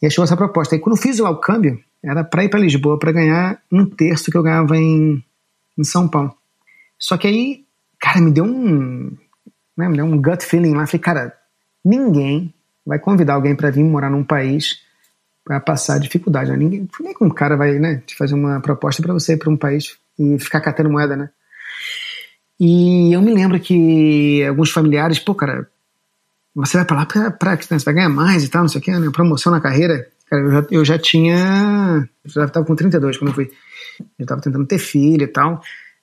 E achou essa proposta. Aí quando eu fiz lá o câmbio, era pra ir pra Lisboa para ganhar um terço que eu ganhava em, em São Paulo. Só que aí, cara, me deu um, né, me deu um gut feeling lá. Falei, cara, ninguém vai convidar alguém para vir morar num país para passar dificuldade. Né? Ninguém, nem um cara vai né, te fazer uma proposta para você ir para um país e ficar catando moeda, né? E eu me lembro que alguns familiares, pô, cara, você vai para lá para que né, você vai ganhar mais e tal, não sei o que, né? Promoção na carreira. Cara, eu já, eu já tinha. Eu já estava com 32 quando eu fui. Eu estava tentando ter filho e tal.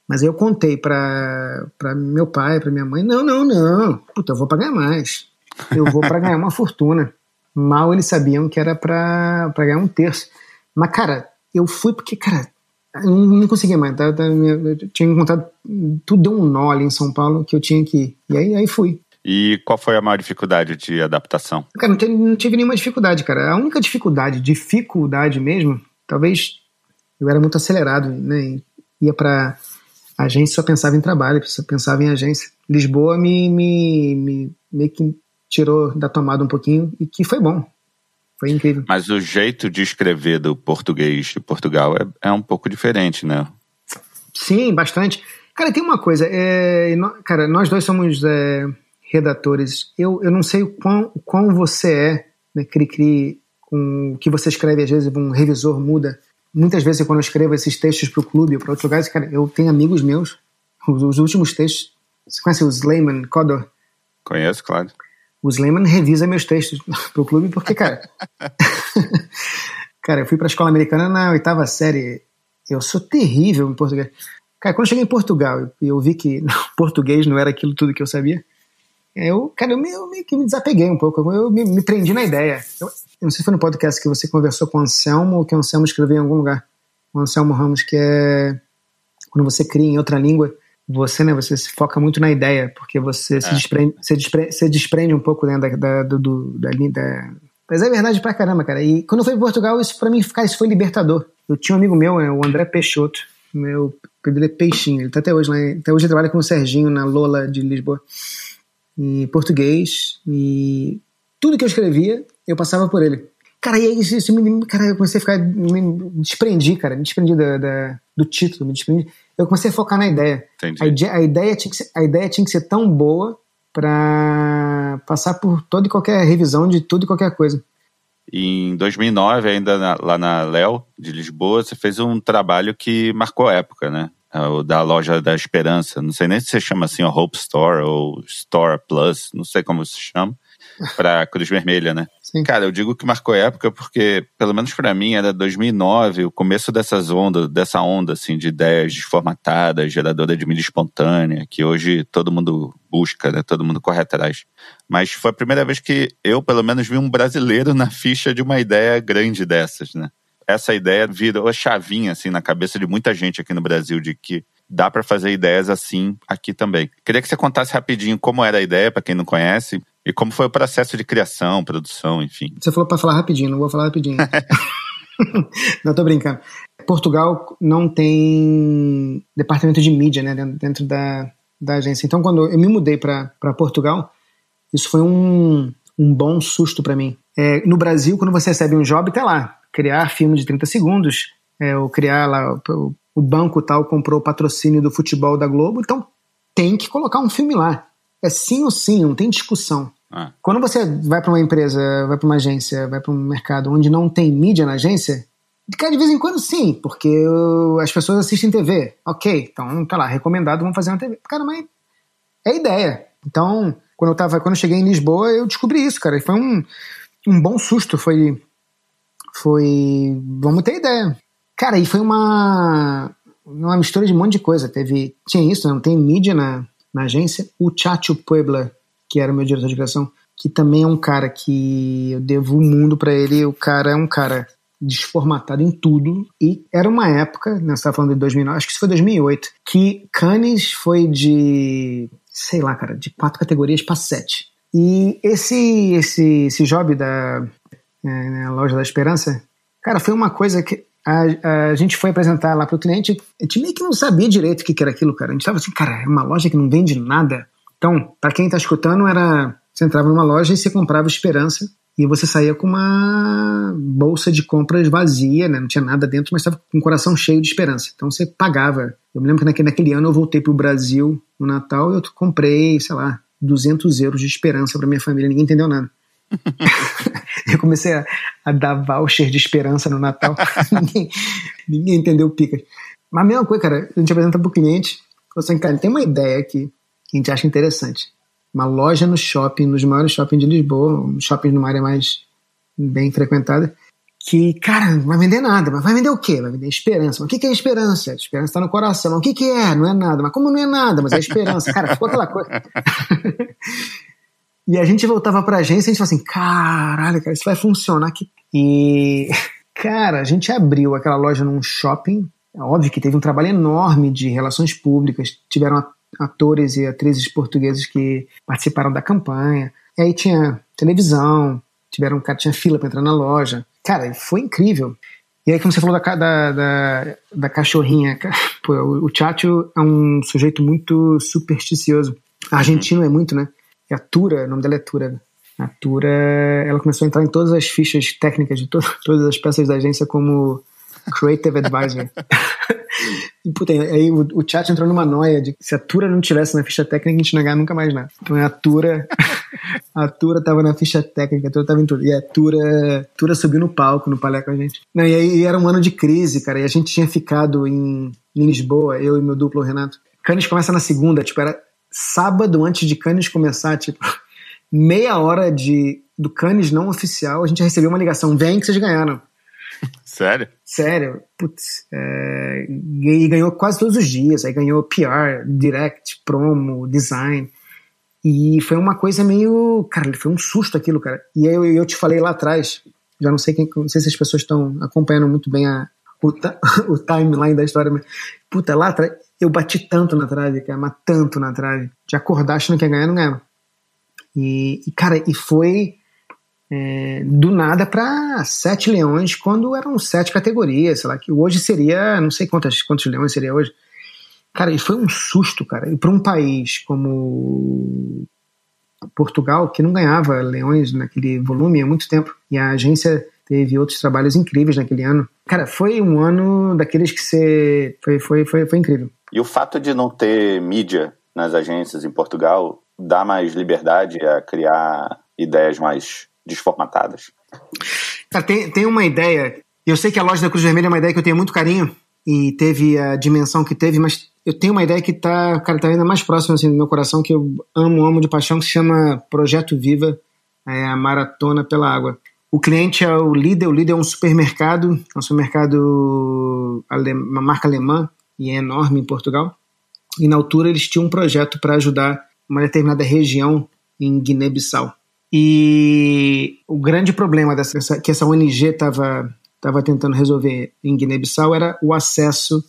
Mas eu contei para meu pai, para minha mãe: não, não, não. Puta, eu vou para ganhar mais. Eu vou para ganhar uma fortuna. Mal eles sabiam que era pra, pra ganhar um terço. Mas, cara, eu fui porque, cara, eu não conseguia mais. Tá, tá, eu tinha encontrado. Tudo deu um nó ali em São Paulo que eu tinha que ir. E aí, aí fui. E qual foi a maior dificuldade de adaptação? Cara, não tive, não tive nenhuma dificuldade, cara. A única dificuldade, dificuldade mesmo, talvez eu era muito acelerado, né? Ia pra agência só pensava em trabalho, só pensava em agência. Lisboa me, me, me meio que tirou da tomada um pouquinho e que foi bom. Foi incrível. Mas o jeito de escrever do português de Portugal é, é um pouco diferente, né? Sim, bastante. Cara, tem uma coisa. É, cara, nós dois somos é, redatores. Eu, eu não sei o quão, o quão você é, né, cri-cri, com o que você escreve, às vezes um revisor muda. Muitas vezes, quando eu escrevo esses textos para o clube ou para outros lugares, cara, eu tenho amigos meus, os, os últimos textos. Você conhece o Slayman Codor? Conheço, claro o Slayman revisa meus textos pro clube, porque, cara. cara, eu fui pra escola americana na oitava série. Eu sou terrível em português. Cara, quando eu cheguei em Portugal e eu vi que português não era aquilo tudo que eu sabia, eu, cara, eu meio, eu meio que me desapeguei um pouco. Eu me, me prendi na ideia. Eu, eu, não sei se foi no podcast que você conversou com o Anselmo ou que o Anselmo escreveu em algum lugar. O Anselmo Ramos, que é quando você cria em outra língua você, né, você se foca muito na ideia, porque você é. se, desprende, se, desprende, se desprende um pouco né, da, da, do, da, da, Mas é verdade pra caramba, cara. E quando eu fui para Portugal, isso para mim, cara, isso foi libertador. Eu tinha um amigo meu, né, o André Peixoto, meu apelido é Peixinho, ele tá até hoje lá, até hoje ele trabalha com o Serginho na Lola de Lisboa, em português, e tudo que eu escrevia, eu passava por ele. Cara, e aí isso, isso me, cara, eu comecei a ficar, me desprendi, cara, me desprendi da, da, do título, me desprendi eu comecei a focar na ideia. A, ideia a, ideia tinha que ser, a ideia tinha que ser tão boa para passar por toda e qualquer revisão de tudo e qualquer coisa. Em 2009, ainda na, lá na Léo, de Lisboa, você fez um trabalho que marcou a época, né? É o da Loja da Esperança. Não sei nem se você chama assim o Hope Store ou Store Plus, não sei como se chama para Cruz Vermelha, né? Sim. Cara, eu digo que marcou época porque, pelo menos para mim, era 2009, o começo dessas ondas, dessa onda assim de ideias desformatadas, geradora de mídia espontânea, que hoje todo mundo busca, né? Todo mundo corre atrás. Mas foi a primeira vez que eu, pelo menos, vi um brasileiro na ficha de uma ideia grande dessas, né? Essa ideia virou a chavinha assim na cabeça de muita gente aqui no Brasil de que dá para fazer ideias assim aqui também. Queria que você contasse rapidinho como era a ideia, para quem não conhece, e como foi o processo de criação, produção, enfim? Você falou para falar rapidinho, não vou falar rapidinho. não, tô brincando. Portugal não tem departamento de mídia né, dentro da, da agência. Então, quando eu me mudei para Portugal, isso foi um, um bom susto para mim. É, no Brasil, quando você recebe um job, tá lá, criar filme de 30 segundos, é, ou criar lá, o, o banco tal comprou o patrocínio do futebol da Globo, então tem que colocar um filme lá. É sim ou sim, não tem discussão. Ah. Quando você vai para uma empresa, vai para uma agência, vai para um mercado onde não tem mídia na agência, de vez em quando sim, porque as pessoas assistem TV. Ok, então tá lá, recomendado, vamos fazer uma TV. Cara, mas é ideia. Então, quando eu tava, quando eu cheguei em Lisboa, eu descobri isso, cara. E foi um, um bom susto. Foi. Foi. Vamos ter ideia. Cara, e foi uma. Uma mistura de um monte de coisa. Teve. Tinha isso, não tem mídia na, na agência. O Chacho Puebla que era o meu diretor de criação, que também é um cara que eu devo o mundo para ele. O cara é um cara desformatado em tudo. E era uma época, né, você tá falando de 2009, acho que isso foi 2008, que Cannes foi de, sei lá, cara, de quatro categorias para sete. E esse, esse, esse job da é, né, Loja da Esperança, cara, foi uma coisa que a, a gente foi apresentar lá pro cliente, a gente meio que não sabia direito o que, que era aquilo, cara. A gente tava assim, cara, é uma loja que não vende nada. Então, para quem está escutando, era você entrava numa loja e você comprava esperança e você saía com uma bolsa de compras vazia, né? não tinha nada dentro, mas estava com o coração cheio de esperança. Então você pagava. Eu me lembro que naquele, naquele ano eu voltei para o Brasil no Natal e eu comprei, sei lá, 200 euros de esperança para minha família, ninguém entendeu nada. eu comecei a, a, dar voucher de esperança no Natal, ninguém, ninguém entendeu o pica. Mas a mesma coisa, cara, a gente apresenta para o cliente, assim, cara, tem uma ideia aqui que a gente acha interessante. Uma loja no shopping, nos maiores shoppings de Lisboa, um shopping numa área mais bem frequentada, que, cara, não vai vender nada, mas vai vender o quê? Vai vender esperança. Mas o que é esperança? A esperança está no coração. Mas o que é? Não é nada. Mas como não é nada? Mas é esperança. Cara, ficou aquela coisa. E a gente voltava pra agência e a gente falava assim: caralho, cara, isso vai funcionar aqui. E, cara, a gente abriu aquela loja num shopping. É óbvio que teve um trabalho enorme de relações públicas, tiveram atores e atrizes portugueses que participaram da campanha. E aí tinha televisão, tiveram cara tinha fila para entrar na loja. Cara, foi incrível. E aí, como você falou da, da, da, da cachorrinha, pô, o, o Chacho é um sujeito muito supersticioso. Argentino é muito, né? E a Tura, o nome dela é Tura. A Tura, ela começou a entrar em todas as fichas técnicas de to todas as peças da agência como Creative Advisor. e, puta, aí o, o chat entrou numa noia de que se a Tura não tivesse na ficha técnica, a gente não ia ganhar nunca mais nada. Então a Tura, a Tura tava na ficha técnica, a Tura tava em tudo. E a Tura, Tura subiu no palco, no palé com a gente. Não, e aí era um ano de crise, cara, e a gente tinha ficado em, em Lisboa, eu e meu duplo, o Renato. Cannes começa na segunda, tipo, era sábado antes de Cannes começar, tipo, meia hora de, do Cannes não oficial, a gente recebeu uma ligação, vem que vocês ganharam. Sério? Sério. Putz, é, e ganhou quase todos os dias. Aí ganhou PR, direct, promo, design. E foi uma coisa meio. Cara, foi um susto aquilo, cara. E eu, eu te falei lá atrás, já não sei quem, não sei se as pessoas estão acompanhando muito bem a, o, o timeline da história, mas, puta, lá atrás, eu bati tanto na trave, cara, mas tanto na trave. De acordar achando que ia ganhar, não ganhava. E, e cara, e foi é, do nada para sete leões, quando eram sete categorias, sei lá, que hoje seria, não sei quantas, quantos leões seria hoje. Cara, e foi um susto, cara. E para um país como Portugal, que não ganhava leões naquele volume há muito tempo, e a agência teve outros trabalhos incríveis naquele ano. Cara, foi um ano daqueles que você. Foi, foi, foi, foi incrível. E o fato de não ter mídia nas agências em Portugal dá mais liberdade a criar ideias mais desformatadas? Cara, tem, tem uma ideia. Eu sei que a loja da Cruz Vermelha é uma ideia que eu tenho muito carinho e teve a dimensão que teve, mas eu tenho uma ideia que tá, cara, tá ainda mais próxima assim, do meu coração, que eu amo, amo de paixão, que se chama Projeto Viva, é a Maratona pela Água. O cliente é o líder, o líder é um supermercado, é um supermercado, uma marca alemã, e é enorme em Portugal. E na altura eles tinham um projeto para ajudar uma determinada região em Guiné-Bissau. E o grande problema dessa, que essa ONG estava tava tentando resolver em Guiné-Bissau era o acesso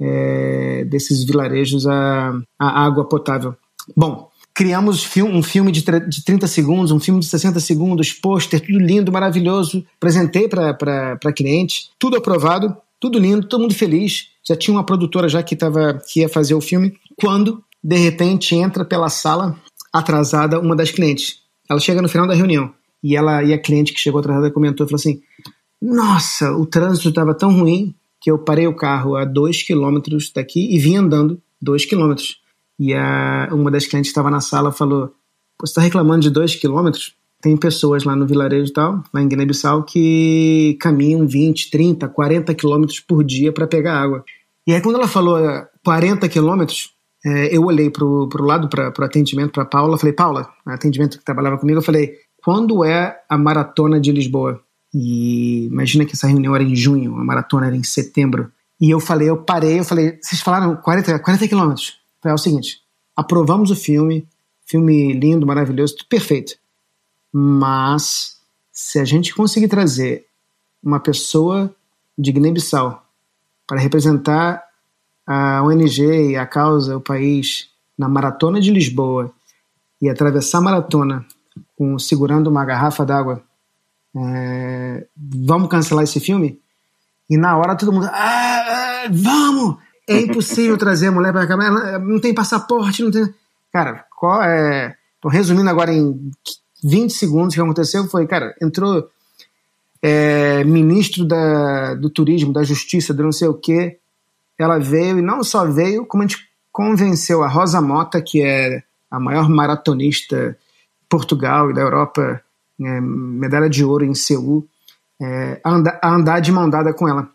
é, desses vilarejos à, à, água potável. Bom, criamos um filme de, de 30 segundos, um filme de 60 segundos, pôster, tudo lindo, maravilhoso. Apresentei para cliente, tudo aprovado, tudo lindo, todo mundo feliz. Já tinha uma produtora já que, tava, que ia fazer o filme. Quando, de repente, entra pela sala atrasada uma das clientes ela chega no final da reunião e ela e a cliente que chegou atrasada comentou, falou assim: "Nossa, o trânsito estava tão ruim que eu parei o carro a dois quilômetros daqui e vim andando dois quilômetros." E a, uma das clientes que estava na sala falou: "Você está reclamando de dois quilômetros? Tem pessoas lá no vilarejo e tal, lá em Guiné-Bissau, que caminham 20, 30, 40 quilômetros por dia para pegar água." E aí quando ela falou 40 quilômetros, é, eu olhei para o lado, para o atendimento, para Paula, falei, Paula, atendimento que trabalhava comigo, eu falei, quando é a maratona de Lisboa? E imagina que essa reunião era em junho, a maratona era em setembro. E eu falei, eu parei, eu falei, vocês falaram 40, 40 quilômetros. É o seguinte, aprovamos o filme, filme lindo, maravilhoso, tudo perfeito. Mas se a gente conseguir trazer uma pessoa de Guiné-Bissau para representar a ONG e a causa, o país, na maratona de Lisboa e atravessar a maratona com, segurando uma garrafa d'água, é, vamos cancelar esse filme? E na hora todo mundo, ah, ah vamos! É impossível trazer a mulher para cá, não tem passaporte, não tem. Cara, qual é. Tô resumindo agora em 20 segundos o que aconteceu foi, cara, entrou é, ministro da, do turismo, da justiça, do não sei o quê, ela veio e não só veio, como a gente convenceu a Rosa Mota, que é a maior maratonista de Portugal e da Europa, é, medalha de ouro em Seul, é, a, andar, a andar de mão dada com ela.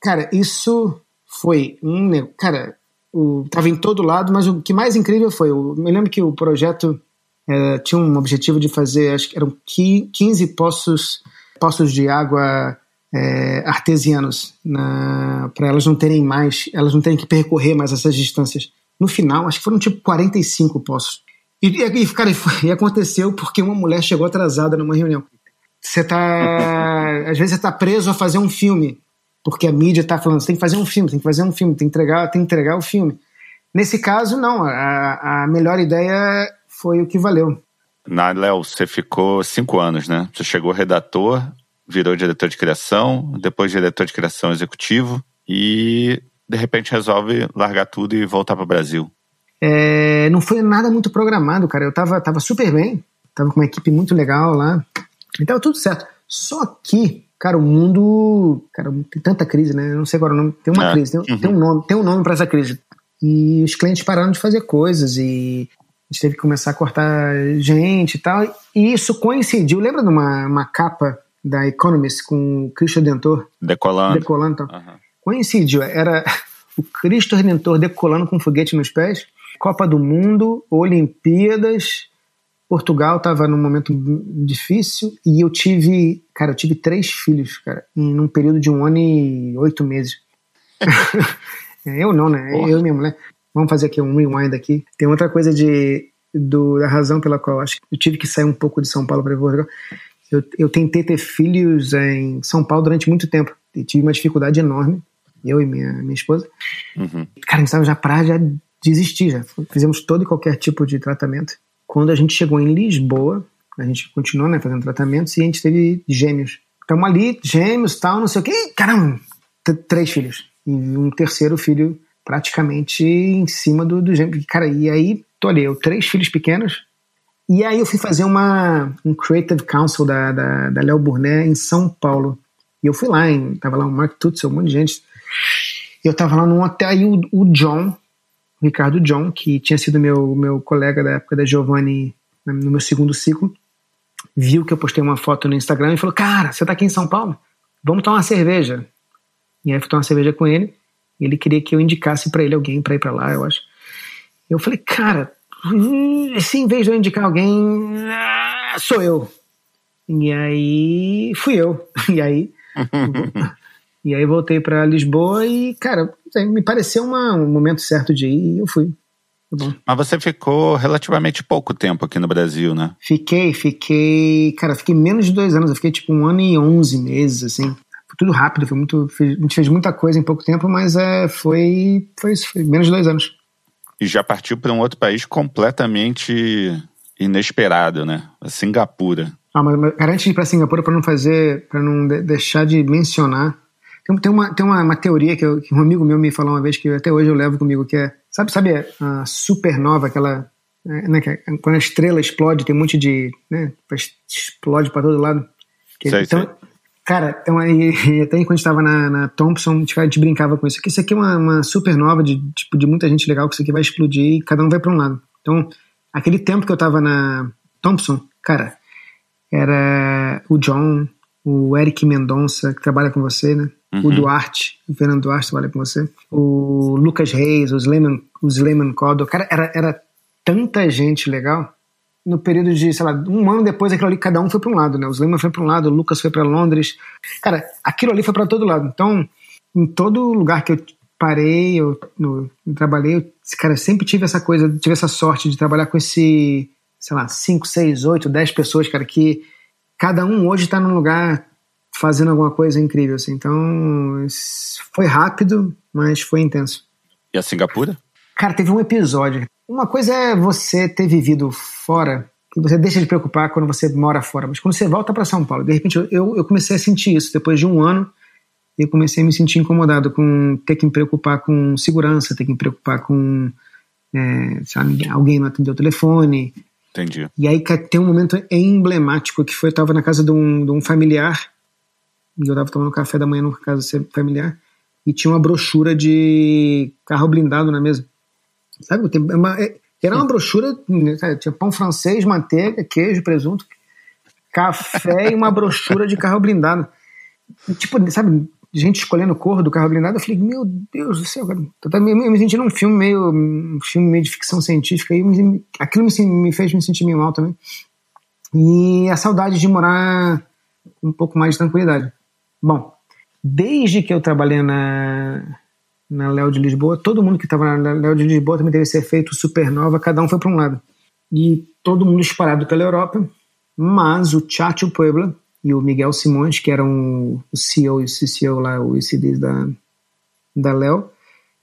Cara, isso foi um. Cara, o, tava em todo lado, mas o que mais incrível foi. Eu me lembro que o projeto é, tinha um objetivo de fazer, acho que eram 15 poços, poços de água é, artesianos para elas não terem mais, elas não terem que percorrer mais essas distâncias. No final, acho que foram tipo 45 poços. E, e, cara, e aconteceu porque uma mulher chegou atrasada numa reunião. Você tá. às vezes você tá preso a fazer um filme, porque a mídia tá falando, você tem que fazer um filme, tem que fazer um filme, tem que entregar, tem que entregar o filme. Nesse caso, não. A, a melhor ideia foi o que valeu. Na Léo, você ficou cinco anos, né? Você chegou redator, virou diretor de criação, depois diretor de criação executivo e de repente resolve largar tudo e voltar para o Brasil. É, não foi nada muito programado, cara. Eu tava, tava super bem, tava com uma equipe muito legal lá, e tava tudo certo. Só que, cara, o mundo. Cara, tem tanta crise, né? Eu não sei agora o nome. Tem uma é. crise, tem, uhum. tem, um nome, tem um nome para essa crise. E os clientes pararam de fazer coisas e a gente teve que começar a cortar gente e tal. E isso coincidiu. Lembra de uma, uma capa da Economist com o Cristo Redentor? Decolando. Decolando. Então. Uhum. Coincidiu. Era o Cristo Redentor decolando com um foguete nos pés. Copa do Mundo, Olimpíadas. Portugal estava num momento difícil e eu tive, cara, eu tive três filhos, cara, em um período de um ano e oito meses. eu não, né? Porra. Eu e minha mulher. Vamos fazer aqui um rewind aqui. Tem outra coisa de, do, da razão pela qual acho que eu tive que sair um pouco de São Paulo para Portugal. Eu, eu tentei ter filhos em São Paulo durante muito tempo e tive uma dificuldade enorme, eu e minha, minha esposa. Uhum. Cara, a gente estava já pra já desistir, já fizemos todo e qualquer tipo de tratamento. Quando a gente chegou em Lisboa, a gente continuou né, fazendo tratamentos e a gente teve gêmeos. Estamos ali, gêmeos, tal, não sei o quê. Caramba, três filhos. E um terceiro filho praticamente em cima do, do gêmeo. Cara, e aí, tô ali, eu três filhos pequenos. E aí eu fui fazer uma, um Creative Council da, da, da Léo Burnet em São Paulo. E eu fui lá, em, tava lá o Mark Tutzel, um monte de gente. Eu tava lá num hotel, aí o, o John, o Ricardo John, que tinha sido meu, meu colega da época da Giovanni no meu segundo ciclo, viu que eu postei uma foto no Instagram e falou: Cara, você tá aqui em São Paulo? Vamos tomar uma cerveja. E aí fui tomar uma cerveja com ele. Ele queria que eu indicasse para ele alguém para ir para lá, eu acho. Eu falei: Cara, se em vez de eu indicar alguém, ah, sou eu. E aí fui eu. E aí. e aí voltei para Lisboa e, cara, me pareceu uma, um momento certo de ir e eu fui. Mas você ficou relativamente pouco tempo aqui no Brasil, né? Fiquei, fiquei. Cara, fiquei menos de dois anos. Eu fiquei tipo um ano e onze meses, assim. Foi tudo rápido, foi muito. a gente fez muita coisa em pouco tempo, mas é, foi, foi isso, foi menos de dois anos. E já partiu para um outro país completamente inesperado, né? A Singapura. Ah, mas, mas antes de ir para Singapura, para não fazer, para não de, deixar de mencionar, tem, tem, uma, tem uma, uma teoria que, eu, que, um amigo meu me falou uma vez que até hoje eu levo comigo, que é, sabe, sabe a supernova, aquela, é, né, é, quando a estrela explode, tem um monte de, né, explode para todo lado. Que, sei, então, sei. Cara, então, aí, até quando a gente estava na, na Thompson, a gente, a gente, brincava com isso. Que isso aqui é uma, uma supernova de, tipo, de muita gente legal, que isso aqui vai explodir e cada um vai para um lado. Então, aquele tempo que eu estava na Thompson, cara, era o John, o Eric Mendonça, que trabalha com você, né? Uhum. O Duarte, o Fernando Duarte trabalha com você. O Lucas Reis, o Slayman, o. Cara, era, era tanta gente legal no período de, sei lá, um ano depois, aquilo ali, cada um foi para um lado, né? O Lehman foi para um lado, o Lucas foi para Londres. Cara, aquilo ali foi para todo lado. Então, em todo lugar que eu parei, eu, no, eu trabalhei, eu, cara, sempre tive essa coisa, tive essa sorte de trabalhar com esse, sei lá, 5, 6, 8, 10 pessoas, cara, que cada um hoje está num lugar fazendo alguma coisa incrível, assim. Então, foi rápido, mas foi intenso. E a Singapura? Cara, teve um episódio. Uma coisa é você ter vivido fora, que você deixa de preocupar quando você mora fora, mas quando você volta para São Paulo, de repente eu, eu comecei a sentir isso. Depois de um ano, eu comecei a me sentir incomodado com ter que me preocupar com segurança, ter que me preocupar com é, sabe, alguém não atendeu o telefone. Entendi. E aí tem um momento emblemático que foi, eu estava na casa de um, de um familiar, e eu estava tomando café da manhã no casa familiar, e tinha uma brochura de carro blindado na mesa. Sabe? Uma, é, era uma brochura, né, tinha pão francês, manteiga, queijo, presunto, café e uma brochura de carro blindado. E, tipo, sabe, gente escolhendo cor do carro blindado, eu falei, meu Deus do céu, cara. Eu me, me sentindo um filme meio, um filme meio de ficção científica, e me, aquilo me, me fez me sentir meio mal também. E a saudade de morar um pouco mais de tranquilidade. Bom, desde que eu trabalhei na, na Léo de Lisboa, todo mundo que estava na Léo de Lisboa também teve esse efeito supernova, cada um foi para um lado. e todo mundo espalhado pela Europa, mas o Chacho Puebla e o Miguel Simões, que eram o CEO e o CCO lá, o ICD da, da Léo,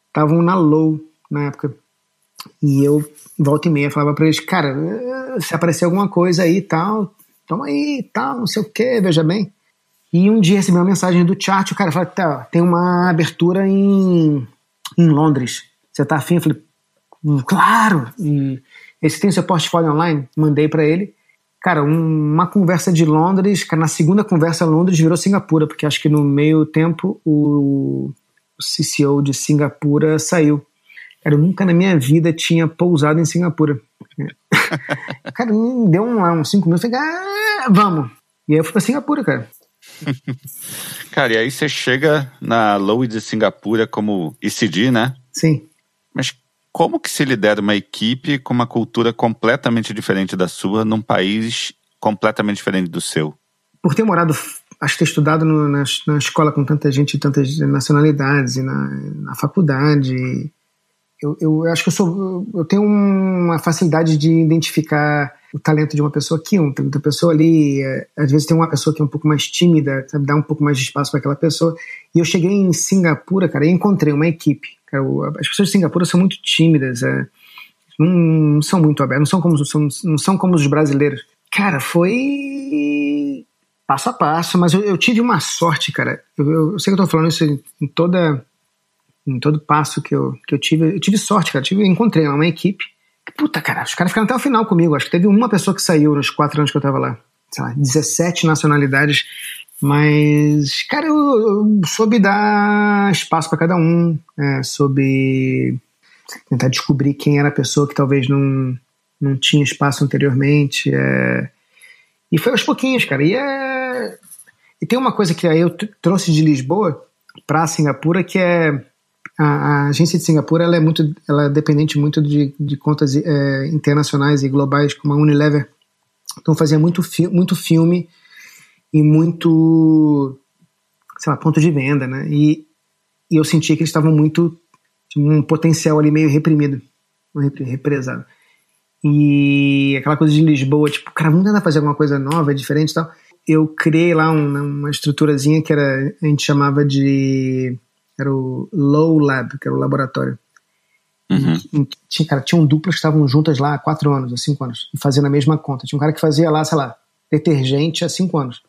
estavam na Low na época. E eu, volta e meia, falava para eles, cara, se aparecer alguma coisa aí e tal, toma aí e tal, não sei o que, veja bem. E um dia recebi uma mensagem do chat, o cara falou, tá, tem uma abertura em, em Londres, você tá afim? Eu falei, claro! E esse tem o seu portfólio online? Mandei para ele. Cara, um, uma conversa de Londres, cara, na segunda conversa Londres virou Singapura, porque acho que no meio tempo o, CCO de Singapura saiu. Cara, eu nunca na minha vida tinha pousado em Singapura. cara, me deu um, uns cinco minutos, falei, ah, vamos. E aí eu fui pra Singapura, cara. cara, e aí você chega na Lowe de Singapura como ECD, né? Sim. Mas como que se lidera uma equipe com uma cultura completamente diferente da sua num país completamente diferente do seu? Por ter morado, acho que ter estudado no, na, na, escola com tanta gente, tantas nacionalidades, e na, na faculdade, eu, eu acho que eu sou eu tenho uma facilidade de identificar o talento de uma pessoa aqui, outra pessoa ali. É, às vezes tem uma pessoa que é um pouco mais tímida, sabe, dá um pouco mais de espaço para aquela pessoa. E eu cheguei em Singapura, cara, e encontrei uma equipe. Cara, as pessoas de Singapura são muito tímidas, é, não, não, são muito abertas, não são como são, não são como os brasileiros. Cara, foi passo a passo, mas eu, eu tive uma sorte, cara. Eu, eu, eu sei que eu tô falando isso em toda em todo passo que eu, que eu tive, eu tive sorte, cara. Eu tive, encontrei uma equipe. Puta, cara, os caras ficaram até o final comigo. Acho que teve uma pessoa que saiu nos quatro anos que eu tava lá. Sei lá, 17 nacionalidades. Mas, cara, eu, eu soube dar espaço para cada um. É, soube tentar descobrir quem era a pessoa que talvez não, não tinha espaço anteriormente. É, e foi aos pouquinhos, cara. E, é, e tem uma coisa que aí eu trouxe de Lisboa para Singapura que é a, a, agência de Singapura ela é muito, ela é dependente muito de, de contas é, internacionais e globais como a Unilever. Então fazia muito, fi, muito filme e muito, sei lá, ponto de venda, né? E, e eu sentia que eles estavam muito, tinha um potencial ali meio reprimido, represado. E aquela coisa de Lisboa, tipo, cara, vamos tentar fazer alguma coisa nova, diferente e tal. Eu criei lá uma, uma estruturazinha que era, a gente chamava de era o Low Lab, que era o laboratório. Uhum. tinha, cara, tinham duplas que estavam juntas lá há quatro anos, há cinco anos, fazendo a mesma conta. Tinha um cara que fazia lá, sei lá, detergente há cinco anos.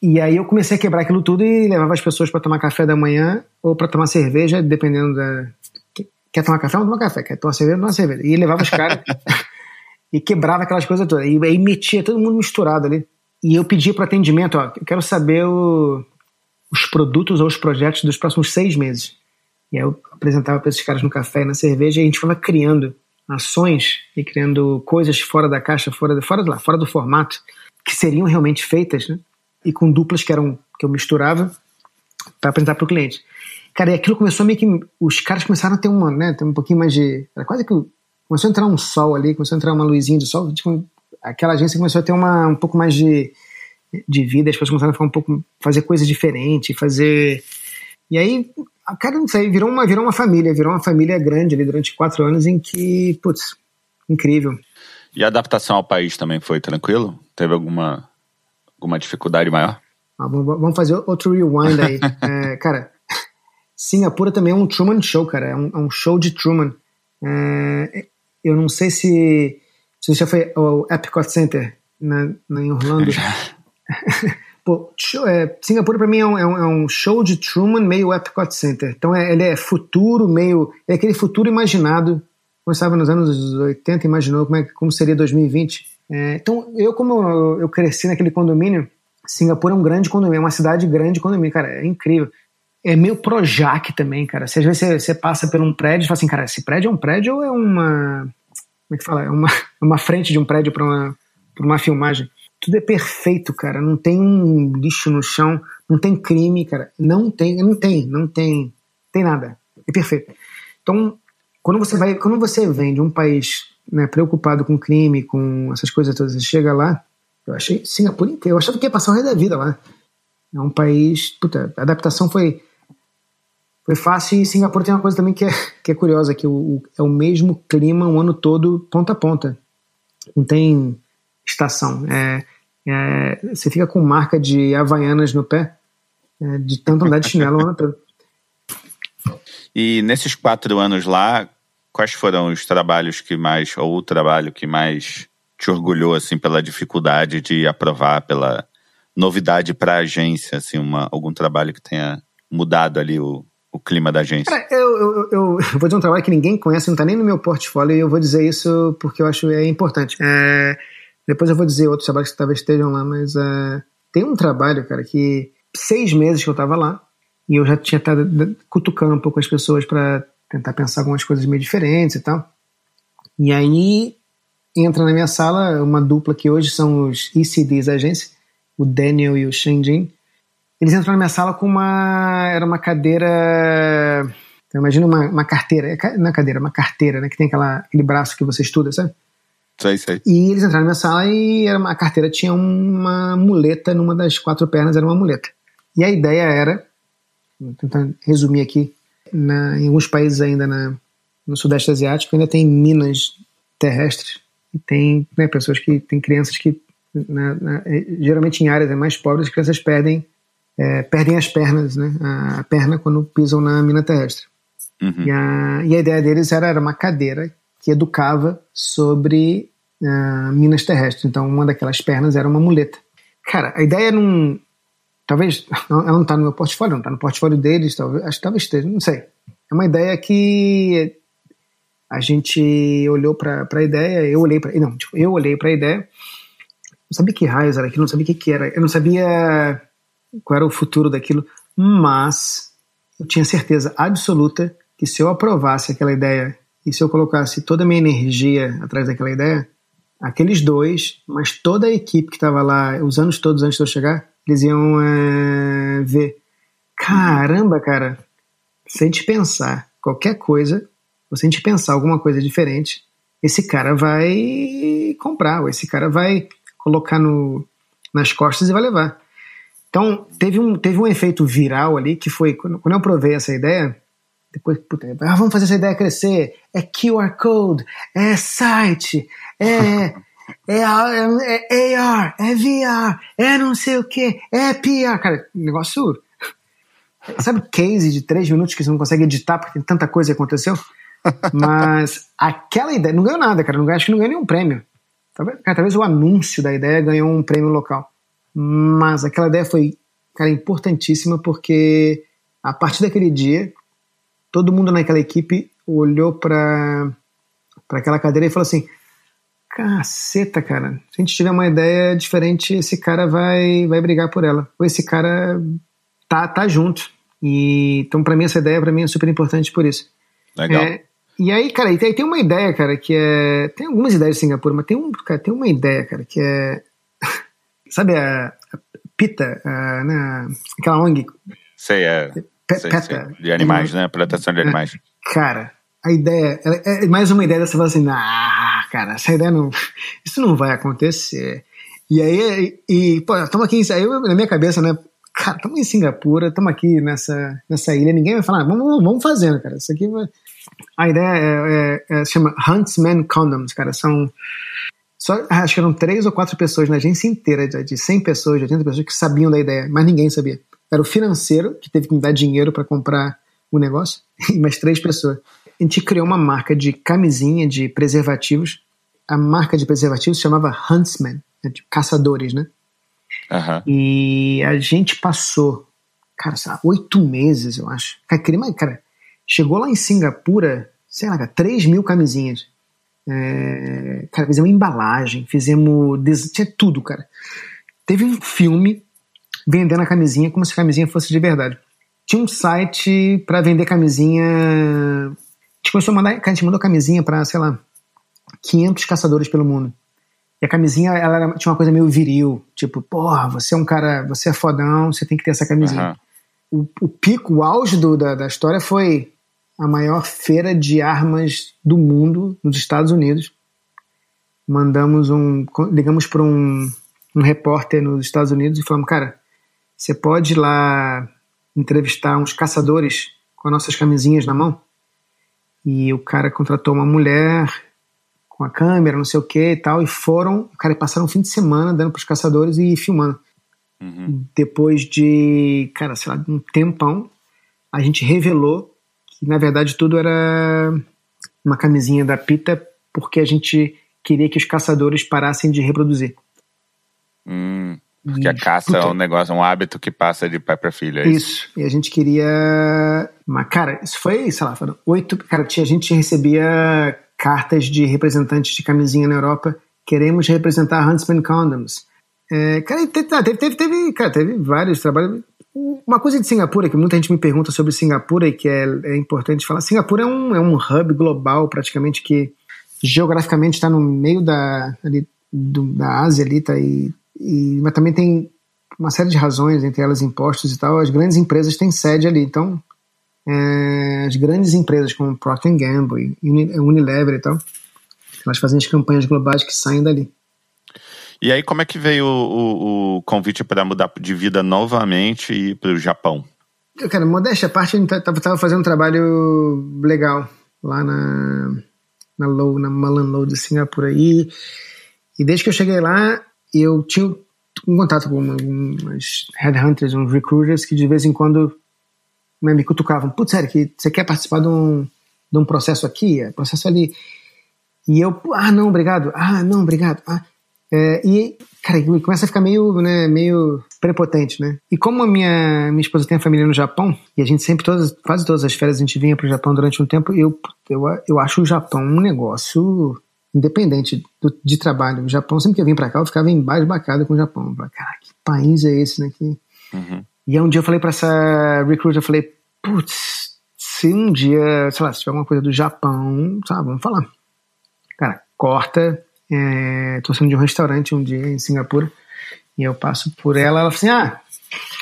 E aí eu comecei a quebrar aquilo tudo e levava as pessoas para tomar café da manhã ou para tomar cerveja, dependendo da. Quer tomar café? Não tomar café. Quer tomar cerveja? Não tomar cerveja. E levava os caras e quebrava aquelas coisas todas. E aí metia todo mundo misturado ali. E eu pedia para atendimento, ó, eu quero saber o, os produtos ou os projetos dos próximos seis meses. E aí eu apresentava para esses caras no café e na cerveja e a gente foi criando ações e criando coisas fora da caixa, fora, fora, lá, fora do formato, que seriam realmente feitas, né? E com duplas que eram que eu misturava para apresentar para o cliente. Cara, e aquilo começou meio que. Os caras começaram a ter uma, né? Ter um pouquinho mais de. Era quase que. Começou a entrar um sol ali, começou a entrar uma luzinha de sol. Tipo, aquela agência começou a ter uma, um pouco mais de de vida, as pessoas começaram a ficar um pouco, fazer coisas diferentes, fazer. E aí, cara, não sei, virou uma, virou uma família, virou uma família grande ali durante quatro anos em que, putz, incrível. E a adaptação ao país também foi tranquilo? Teve alguma, alguma dificuldade maior? Ah, vamos fazer outro rewind aí. é, cara, Singapura também é um Truman Show, cara. É um, é um show de Truman. É, eu não sei se, se você já foi ao Epcot Center na, na, em Orlando. Já. Pô, é, Singapura para mim é um, é, um, é um, show de Truman meio Epcot Center. Então é, ele é futuro, meio. É aquele futuro imaginado. Como estava nos anos 80, imaginou como, é, como seria 2020. É, então, eu, como eu, eu, cresci naquele condomínio, Singapura é um grande condomínio, é uma cidade grande condomínio, cara, é incrível. É meio Projac também, cara. Às vezes você, você passa por um prédio e fala assim, cara, esse prédio é um prédio ou é uma. Como é que fala? É uma, uma frente de um prédio para uma, uma filmagem tudo é perfeito, cara. Não tem um lixo no chão, não tem crime, cara. Não tem, não tem, não tem, tem nada. É perfeito. Então, quando você vai, quando você vem de um país né, preocupado com crime, com essas coisas todas, você chega lá, eu achei Singapura inteiro. Eu achava que ia passar o resto da vida lá. É um país, puta, a adaptação foi foi fácil e Singapura tem uma coisa também que é, que é curiosa, que o, o, é o mesmo clima o ano todo, ponta a ponta. não tem estação. É, é, você fica com marca de havaianas no pé, é, de tanto andar de chinelo o ano todo. E nesses quatro anos lá, quais foram os trabalhos que mais, ou o trabalho que mais te orgulhou, assim, pela dificuldade de aprovar, pela novidade para a agência, assim, uma, algum trabalho que tenha mudado ali o, o clima da agência? Cara, eu, eu, eu, eu, vou dizer um trabalho que ninguém conhece, não está nem no meu portfólio, e eu vou dizer isso porque eu acho é importante. É, depois eu vou dizer outros trabalhos que talvez estejam lá, mas é, tem um trabalho, cara, que seis meses que eu estava lá, e eu já tinha estado cutucando um pouco as pessoas para tentar pensar algumas coisas meio diferentes e tal. E aí entra na minha sala uma dupla que hoje são os ECDs agência, o Daniel e o Shenjin. Eles entram na minha sala com uma. Era uma cadeira. Então, imagina uma, uma carteira. É não é cadeira, uma carteira, né? Que tem aquela, aquele braço que você estuda, sabe? Sei, sei. E eles entraram na minha sala e era uma, a carteira tinha uma muleta numa das quatro pernas, era uma muleta. E a ideia era, tentando resumir aqui, na, em alguns países ainda na, no Sudeste Asiático ainda tem minas terrestres e tem né, pessoas que tem crianças que na, na, geralmente em áreas mais pobres as crianças perdem é, perdem as pernas, né, a perna quando pisam na mina terrestre. Uhum. E, a, e, a, ideia deles era, era uma cadeira que educava sobre uh, minas terrestres. Então, uma daquelas pernas era uma muleta. Cara, a ideia não. Talvez. Ela não está no meu portfólio, não está no portfólio deles, talvez, acho que talvez esteja, não sei. É uma ideia que a gente olhou para a ideia, eu olhei para. Não, tipo, eu olhei para a ideia, não sabia que raios era aquilo, não sabia o que, que era, eu não sabia qual era o futuro daquilo, mas eu tinha certeza absoluta que se eu aprovasse aquela ideia e se eu colocasse toda a minha energia atrás daquela ideia, aqueles dois, mas toda a equipe que estava lá os anos todos antes de eu chegar, eles iam é, ver. Caramba, cara, se a gente pensar qualquer coisa, ou se a gente pensar alguma coisa diferente, esse cara vai comprar, ou esse cara vai colocar no, nas costas e vai levar. Então, teve um, teve um efeito viral ali que foi, quando eu provei essa ideia, depois, puta, ah, vamos fazer essa ideia crescer. É QR Code, é site, é, é, é, é AR, é VR, é não sei o que, é PR. Cara, negócio. Sabe case de três minutos que você não consegue editar porque tem tanta coisa que aconteceu? Mas aquela ideia, não ganhou nada, cara. Não, acho que não ganhou nenhum prêmio. Talvez, cara, talvez o anúncio da ideia ganhou um prêmio local. Mas aquela ideia foi, cara, importantíssima porque a partir daquele dia todo mundo naquela equipe olhou para aquela cadeira e falou assim: caceta, cara, se a gente tiver uma ideia diferente, esse cara vai, vai brigar por ela. Ou esse cara tá, tá junto. E, então, para mim, essa ideia para mim é super importante por isso. Legal. É, e aí, cara, e tem, tem, uma ideia, cara, que é. Tem algumas ideias de Singapura, mas tem, um, cara, tem uma ideia, cara, que é. Sabe a, a PITA, a, né, aquela ONG? Sei, é. PETA. De animais, né? Proteção de é. animais. Cara, a ideia. É mais uma ideia dessa, assim, ah, cara, essa ideia não. Isso não vai acontecer. E aí, e, pô, estamos aqui, aí na minha cabeça, né? Cara, estamos em Singapura, estamos aqui nessa, nessa ilha, ninguém vai falar, vamos, vamos fazendo, cara. Isso aqui vai. A ideia é, é, é, se chama Huntsman Condoms, cara. São. Só, acho que eram três ou quatro pessoas na agência inteira, de, de 100 pessoas, de 80 pessoas, que sabiam da ideia, mas ninguém sabia. Era o financeiro, que teve que me dar dinheiro para comprar o negócio, e mais três pessoas. A gente criou uma marca de camisinha de preservativos. A marca de preservativos se chamava Huntsman, né, de caçadores, né? Uhum. E a gente passou, cara, sabe, oito meses, eu acho. Cara, cara, chegou lá em Singapura, sei lá, 3 mil camisinhas. É, cara, fizemos embalagem, fizemos. Tinha tudo, cara. Teve um filme vendendo a camisinha como se a camisinha fosse de verdade. Tinha um site para vender camisinha. A gente começou a mandar. A gente mandou camisinha para, sei lá, 500 caçadores pelo mundo. E a camisinha, ela era, tinha uma coisa meio viril. Tipo, porra, você é um cara, você é fodão, você tem que ter essa camisinha. Uhum. O, o, pico, o auge do, da, da história foi a maior feira de armas do mundo, nos Estados Unidos. Mandamos um. Ligamos para um, um repórter nos Estados Unidos e falamos, cara, você pode ir lá entrevistar uns caçadores com as nossas camisinhas na mão? E o cara contratou uma mulher com a câmera, não sei o que e tal, e foram, cara, passaram um fim de semana dando pros caçadores e filmando. Uhum. Depois de, cara, sei lá, um tempão, a gente revelou que na verdade tudo era uma camisinha da Pita porque a gente queria que os caçadores parassem de reproduzir. Hum, porque a caça é um negócio, um hábito que passa de pai para filha. É isso. isso. E a gente queria. Mas, cara, isso foi, sei lá, foram oito. Cara, a gente recebia cartas de representantes de camisinha na Europa. Queremos representar Huntsman Condoms. É, cara, teve, teve, teve, cara, teve vários trabalhos. Uma coisa de Singapura, que muita gente me pergunta sobre Singapura e que é, é importante falar. Singapura é um, é um hub global, praticamente, que geograficamente está no meio da, ali, do, da Ásia ali, tá, e, e, mas também tem uma série de razões, entre elas impostos e tal. As grandes empresas têm sede ali, então é, as grandes empresas como Procter Gamble, Unilever e tal, elas fazem as campanhas globais que saem dali. E aí, como é que veio o, o, convite para mudar de vida novamente e ir para o Japão? Cara, modéstia à parte, a gente estava fazendo um trabalho legal lá na, na Low, na Malan Low de Singapura. E, e desde que eu cheguei lá, eu tinha um contato com umas headhunters, uns recruiters que de vez em quando né, me cutucavam. Putz, que você quer participar de um, de um processo aqui, é processo ali. E eu, ah, não, obrigado. Ah, não, obrigado. Ah. É, e, cara, começa a ficar meio, né, meio prepotente, né? E como a minha, minha esposa tem a família no Japão, e a gente sempre, todas, quase todas as férias, a gente vinha pro Japão durante um tempo, eu, eu, eu acho o Japão um negócio independente do, de trabalho. O Japão, sempre que eu vim pra cá, eu ficava embasbacado com o Japão. Eu cara, que país é esse, né? Que... Uhum. E aí um dia eu falei pra essa recruiter, eu falei, putz, se um dia, sei lá, se tiver alguma coisa do Japão, sabe, vamos falar. Cara, corta é, tô saindo de um restaurante um dia em Singapura e eu passo por ela. Ela fala assim: Ah,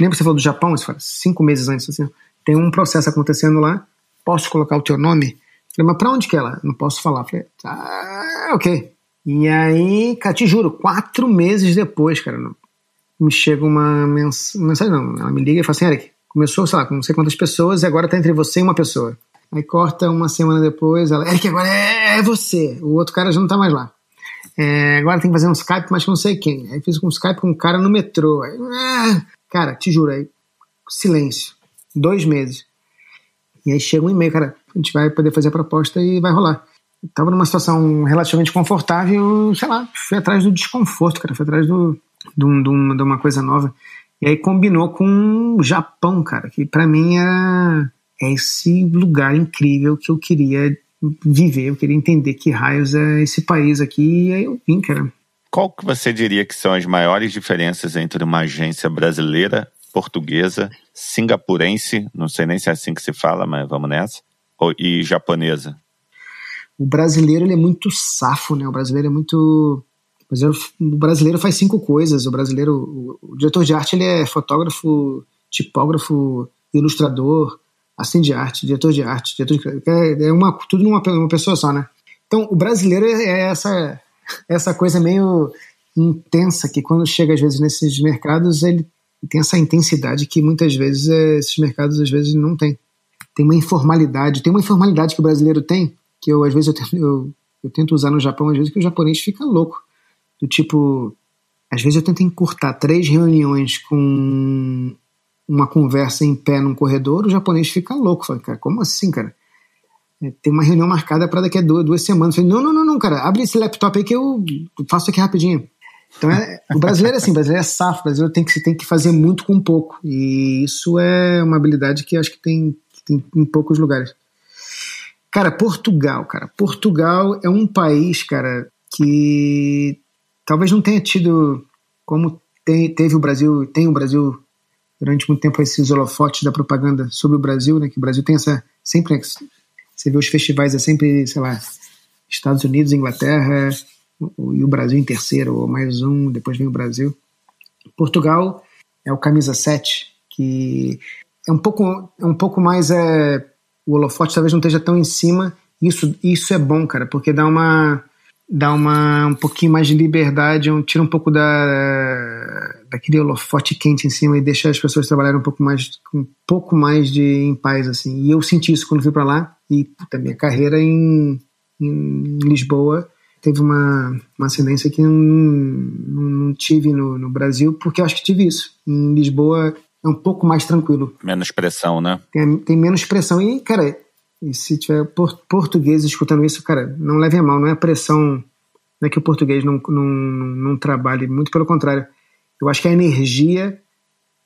lembra que você falou do Japão? Você fala, cinco meses antes, assim, tem um processo acontecendo lá, posso colocar o teu nome? Falei, mas pra onde que é ela? Não posso falar. Falei, ah, ok. E aí, cara, te juro, quatro meses depois, cara, me chega uma mensagem, não, ela me liga e fala assim, Eric, começou, sei lá, com não sei quantas pessoas e agora tá entre você e uma pessoa. Aí corta uma semana depois, ela, Eric, agora é, é você. O outro cara já não tá mais lá. É, agora tem que fazer um Skype, mas não sei quem. Aí fiz um Skype com um cara no metrô. Aí, ah, cara, te juro, aí, silêncio. Dois meses. E aí chega um e-mail, cara, a gente vai poder fazer a proposta e vai rolar. Eu tava numa situação relativamente confortável, sei lá, fui atrás do desconforto, cara, fui atrás do, do, do, de uma coisa nova. E aí combinou com o Japão, cara, que para mim era é esse lugar incrível que eu queria viver, eu queria entender que raios é esse país aqui, e aí eu vim, cara. Qual que você diria que são as maiores diferenças entre uma agência brasileira, portuguesa, singapurense, não sei nem se é assim que se fala, mas vamos nessa, e japonesa? O brasileiro ele é muito safo, né? O brasileiro é muito o brasileiro faz cinco coisas. O brasileiro, o, diretor de arte, ele é fotógrafo, tipógrafo, ilustrador, assistente de arte, diretor de arte, diretor de, é, é uma, tudo numa uma pessoa só, né? Então, o brasileiro é, é essa, essa coisa meio intensa que quando chega às vezes nesses mercados, ele tem essa intensidade que muitas vezes é, esses mercados às vezes não tem. Tem uma informalidade, tem uma informalidade que o brasileiro tem, que eu às vezes eu tento, eu, eu tento usar no Japão, às vezes que o japonês fica louco. Do tipo, às vezes eu tento encurtar três reuniões com uma conversa em pé num corredor, o japonês fica louco. Fala, cara, como assim, cara? É, tem uma reunião marcada para daqui a duas, duas semanas. Falei, não, não, não, não, cara, abre esse laptop aí que eu faço aqui rapidinho. Então, é, o brasileiro é assim, o brasileiro é safo, o brasileiro tem que, tem que fazer muito com pouco. E isso é uma habilidade que acho que tem, tem em poucos lugares. Cara, Portugal, cara. Portugal é um país, cara, que talvez não tenha tido como tem, teve o Brasil, tem o Brasil durante muito tempo esses holofotes da propaganda sobre o Brasil, né? Que o Brasil tem essa sempre né, você vê os festivais é sempre, sei lá, Estados Unidos, Inglaterra e o Brasil em terceiro ou mais um, depois vem o Brasil. Portugal é o camisa 7, que é um pouco é um pouco mais é o holofote talvez não esteja tão em cima. Isso isso é bom, cara, porque dá uma dá uma, um pouquinho mais de liberdade, um, tira um pouco da, daquele holofote quente em cima e deixa as pessoas trabalharem um pouco mais, um pouco mais de em paz, assim. E eu senti isso quando fui para lá e puta, minha carreira em, em Lisboa teve uma, uma ascendência que não, não, não tive no, no Brasil, porque eu acho que tive isso. Em Lisboa é um pouco mais tranquilo. Menos pressão, né? Tem, tem menos pressão. E, cara, e se tiver português escutando isso, cara, não leve a mal, não é pressão. Não é que o português não, não, não trabalhe, muito pelo contrário. Eu acho que a energia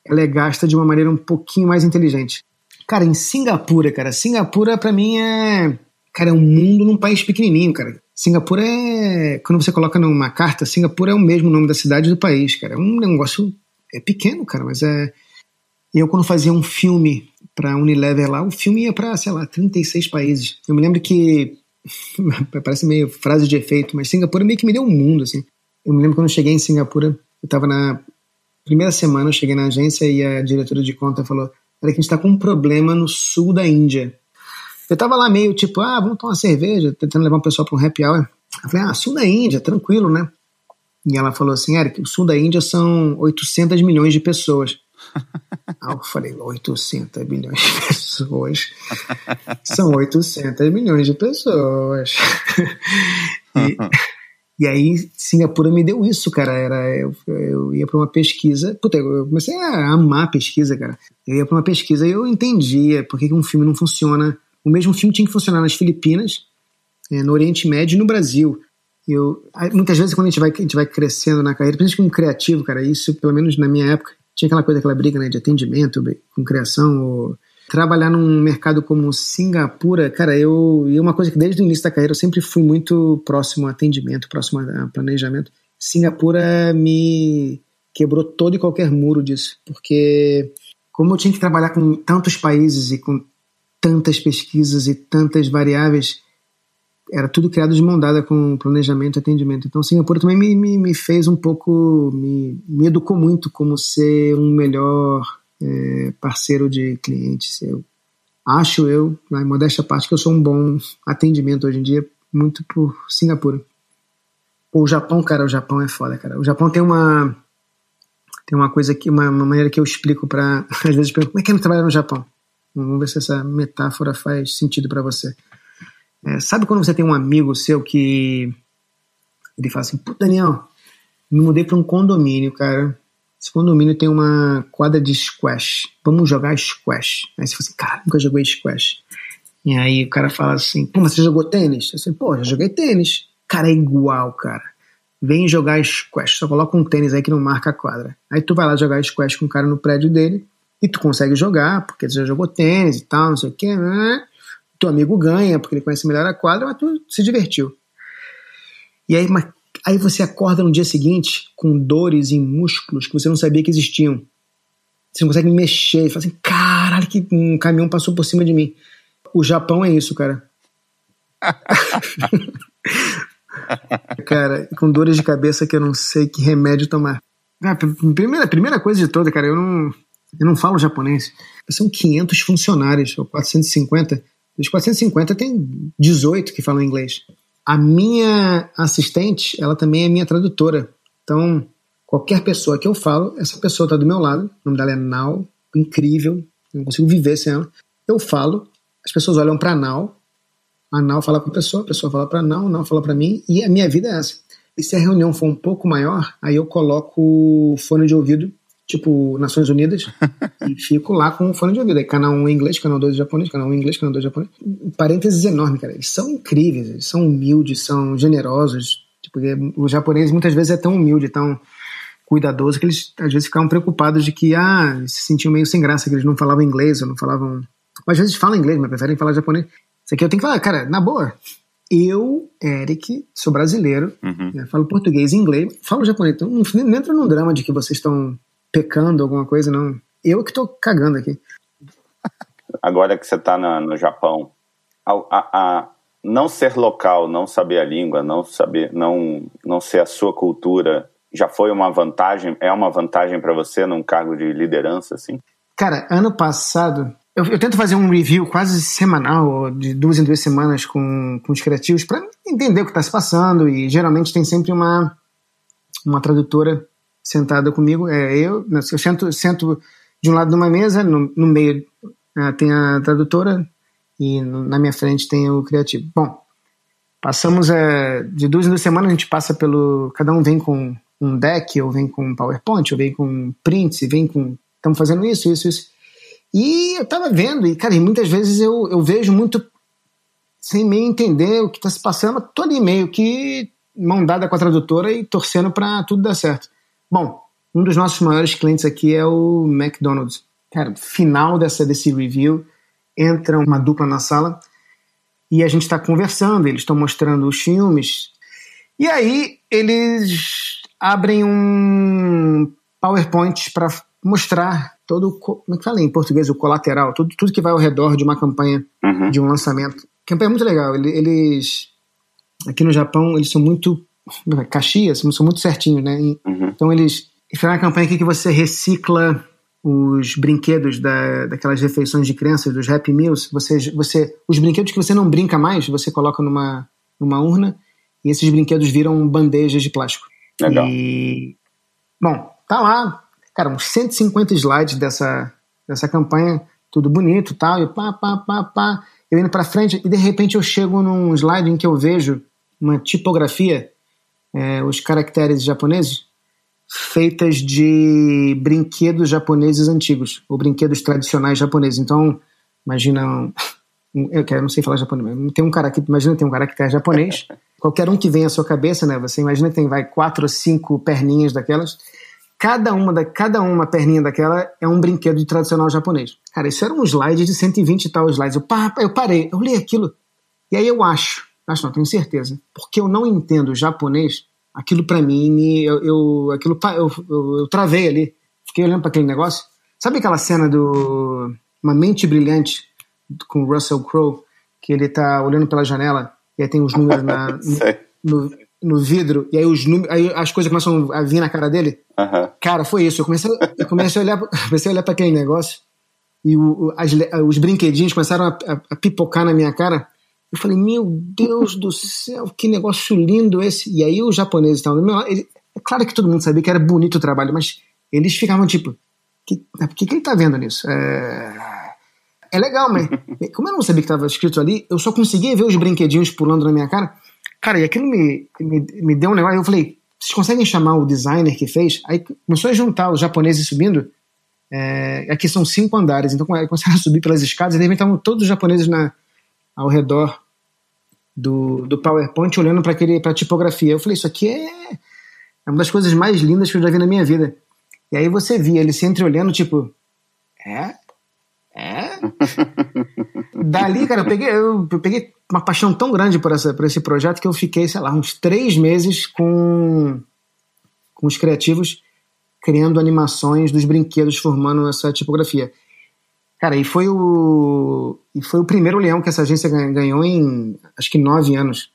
ela é gasta de uma maneira um pouquinho mais inteligente. Cara, em Singapura, cara, Singapura para mim é. Cara, é um mundo num país pequenininho, cara. Singapura é. Quando você coloca numa carta, Singapura é o mesmo nome da cidade do país, cara. É um negócio. É pequeno, cara, mas é. Eu, quando fazia um filme pra Unilever lá, o filme ia pra, sei lá, 36 países. Eu me lembro que. parece meio frase de efeito, mas Singapura meio que me deu um mundo, assim. Eu me lembro quando eu cheguei em Singapura, eu tava na primeira semana, eu cheguei na agência e a diretora de conta falou: Olha, que a gente tá com um problema no sul da Índia. Eu tava lá meio tipo, ah, vamos tomar uma cerveja, tentando levar o pessoal para um happy hour. Eu falei, ah, sul da Índia, tranquilo, né? E ela falou assim, Eric, o sul da Índia são 800 milhões de pessoas. Aí eu falei, 800 milhões de pessoas. São 800 milhões de pessoas. e, e aí Singapura me deu isso, cara. Era, eu, eu ia para uma pesquisa. Puta, eu comecei a amar a pesquisa, cara. Eu ia para uma pesquisa e eu entendia por que um filme não funciona o mesmo filme tinha que funcionar nas Filipinas, é, no Oriente Médio e no Brasil. Eu, muitas vezes, quando a gente, vai, a gente vai crescendo na carreira, principalmente como criativo, cara, isso, pelo menos na minha época, tinha aquela coisa, aquela briga né, de atendimento com criação. Ou... Trabalhar num mercado como Singapura, cara, eu. E uma coisa que desde o início da carreira eu sempre fui muito próximo a atendimento, próximo a planejamento. Singapura me quebrou todo e qualquer muro disso, porque como eu tinha que trabalhar com tantos países e com tantas pesquisas e tantas variáveis, era tudo criado de mão dada com planejamento e atendimento. Então, Singapura também me, me, me fez um pouco, me, me, educou muito como ser um melhor é, parceiro de clientes. Eu acho eu, na modéstia parte, que eu sou um bom atendimento hoje em dia, muito por Singapura. O Japão, cara, o Japão é foda, cara. O Japão tem uma tem uma coisa que uma, uma maneira que eu explico para às vezes pergunto, como é que é trabalhar no Japão? Vamos ver se essa metáfora faz sentido para você. É, sabe quando você tem um amigo seu que ele fala assim, Pô, Daniel, me mudei para um condomínio, cara. Esse condomínio tem uma quadra de squash. Vamos jogar squash. Aí você fala assim, cara, nunca joguei squash. E aí o cara fala assim, pô, mas você jogou tênis? Eu falei, pô, já joguei tênis. Cara, é igual, cara. Vem jogar squash, só coloca um tênis aí que não marca a quadra. Aí tu vai lá jogar squash com o cara no prédio dele, e tu consegue jogar, porque você já jogou tênis e tal, não sei o quê, né? Teu amigo ganha, porque ele conhece melhor a quadra, mas tu se divertiu. E aí, mas, aí você acorda no dia seguinte com dores em músculos que você não sabia que existiam. Você não consegue mexer, e fala assim, caralho, que um caminhão passou por cima de mim. O Japão é isso, cara. cara, com dores de cabeça que eu não sei que remédio tomar. Ah, primeira, primeira coisa de toda, cara, eu não, eu não falo japonês. São 500 funcionários, ou 450. Dos 450 tem 18 que falam inglês. A minha assistente, ela também é minha tradutora. Então, qualquer pessoa que eu falo, essa pessoa está do meu lado. O nome dela é Nau, incrível. Eu não consigo viver sem ela. Eu falo, as pessoas olham para Nau, a Nau fala com a pessoa, a pessoa fala para Nau, a Nau fala para mim, e a minha vida é essa. E se a reunião for um pouco maior, aí eu coloco fone de ouvido tipo Nações Unidas, e fico lá com o fone de ouvido. Aí, canal 1 em inglês, canal 2 em japonês, canal 1 em inglês, canal 2 em japonês. Parênteses enorme, cara. Eles são incríveis, eles são humildes, são generosos. Tipo, os japoneses muitas vezes é tão humilde, tão cuidadoso, que eles às vezes ficavam preocupados de que, ah, se sentiam meio sem graça, que eles não falavam inglês, ou não falavam. Às vezes falam inglês, mas preferem falar japonês. Isso aqui eu tenho que falar, cara, na boa. Eu, Eric, sou brasileiro, uhum. né, falo português e inglês, falo japonês. Então, não, não entra no drama de que vocês estão pecando alguma coisa, não. Eu que tô cagando aqui. Agora que você tá na, no Japão, a, a, a, não ser local, não saber a língua, não saber, não, não ser a sua cultura, já foi uma vantagem? É uma vantagem para você num cargo de liderança, assim? Cara, ano passado eu, eu, tento fazer um review quase semanal, de duas em duas semanas, com, com os criativos, para entender o que está se passando. E geralmente tem sempre uma, uma tradutora sentada comigo. É, eu, eu sento, sento de um lado de uma mesa, no, no meio uh, tem a tradutora e no, na minha frente tem o criativo. Bom, Passamos é, de duas em duas semanas, a gente passa pelo. Cada um vem com um deck, ou vem com um PowerPoint, ou vem com prints, vem com. Estamos fazendo isso, isso, isso. E eu tava vendo, e, cara, e muitas vezes eu, eu vejo muito sem meio entender o que está se passando, ali meio que mão dada com a tradutora e torcendo para tudo dar certo. Bom, um dos nossos maiores clientes aqui é o McDonald's. Cara, final dessa, desse review, entra uma dupla na sala e a gente está conversando, eles estão mostrando os filmes. E aí eles abrem um PowerPoint para mostrar todo, como é que fala em português, o colateral, tudo, tudo que vai ao redor de uma campanha, uhum. de um lançamento. A campanha é muito legal. Eles, aqui no Japão, eles são muito, Caxias, são muito certinhos, né? Uhum. Então eles, fizeram uma campanha aqui que você recicla os brinquedos da, daquelas refeições de crianças, dos Happy Meals, você, você, os brinquedos que você não brinca mais, você coloca numa, numa urna e esses brinquedos viram bandejas de plástico. Legal. E, bom, tá lá, cara, uns 150 slides dessa, dessa campanha, tudo bonito tal, e pá, pá, pá, pá, eu indo para frente e de repente eu chego num slide em que eu vejo uma tipografia, é, os caracteres japoneses, feitas de brinquedos japoneses antigos, ou brinquedos tradicionais japoneses. Então, imagina. Eu, não sei falar japonês, mas tem um caractere, imagina tem um caractere japonês. Qualquer um que vem à sua cabeça, né? Você imagina que tem vai quatro ou cinco perninhas daquelas. Cada uma, da, cada uma perninha daquela é um brinquedo tradicional japonês. Cara, isso era um slide de 120 e tal slides. Eu, pá, eu parei, eu li aquilo. E aí eu acho, acho não, tenho certeza, porque eu não entendo japonês, aquilo para mim, eu, eu, aquilo, eu, eu, eu travei ali. Fiquei olhando para aquele negócio. Sabe aquela cena do Uma Mente Brilhante com o Russell Crowe, que ele tá olhando pela janela e aí tem os números na, no, no, vidro, e aí, os números, aí as coisas começam a vir na cara dele? Uhum. Cara, foi isso. Eu comecei, eu comecei a olhar, comecei a olhar para aquele negócio e o, as, os brinquedinhos começaram a, a, a pipocar na minha cara. Eu falei, meu Deus do céu, que negócio lindo esse. E aí os japoneses estavam do meu lado. Ele, é claro que todo mundo sabia que era bonito o trabalho, mas eles ficavam tipo, que, por que, que ele tá vendo nisso? É, é legal, mas como eu não sabia que estava escrito ali, eu só conseguia ver os brinquedinhos pulando na minha cara. Cara, e aquilo me, me, me deu um negócio. Eu falei, vocês conseguem chamar o designer que fez? Aí começou a juntar os japoneses subindo. É, aqui são cinco andares, então começaram a subir pelas escadas e de repente estavam todos os japoneses na, ao redor do, do PowerPoint olhando para aquele para tipografia. Eu falei, isso aqui é, é uma das coisas mais lindas que eu já vi na minha vida. E aí você via ele se entreolhando, tipo, é? É? Dali, cara, eu peguei, eu, eu, peguei uma paixão tão grande por, essa, por esse projeto que eu fiquei, sei lá, uns três meses com, com os criativos criando animações dos brinquedos formando essa tipografia. Cara, e foi o e foi o primeiro leão que essa agência ganhou em acho que nove anos.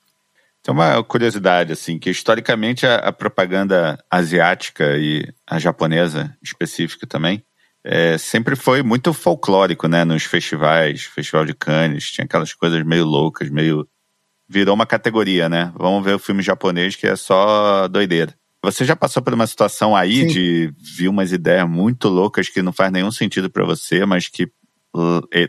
Tem uma curiosidade, assim, que historicamente a, a propaganda asiática e a japonesa específica também é, sempre foi muito folclórico, né? Nos festivais, Festival de Cannes, tinha aquelas coisas meio loucas, meio. Virou uma categoria, né? Vamos ver o filme japonês que é só doideira. Você já passou por uma situação aí Sim. de ver umas ideias muito loucas que não faz nenhum sentido para você, mas que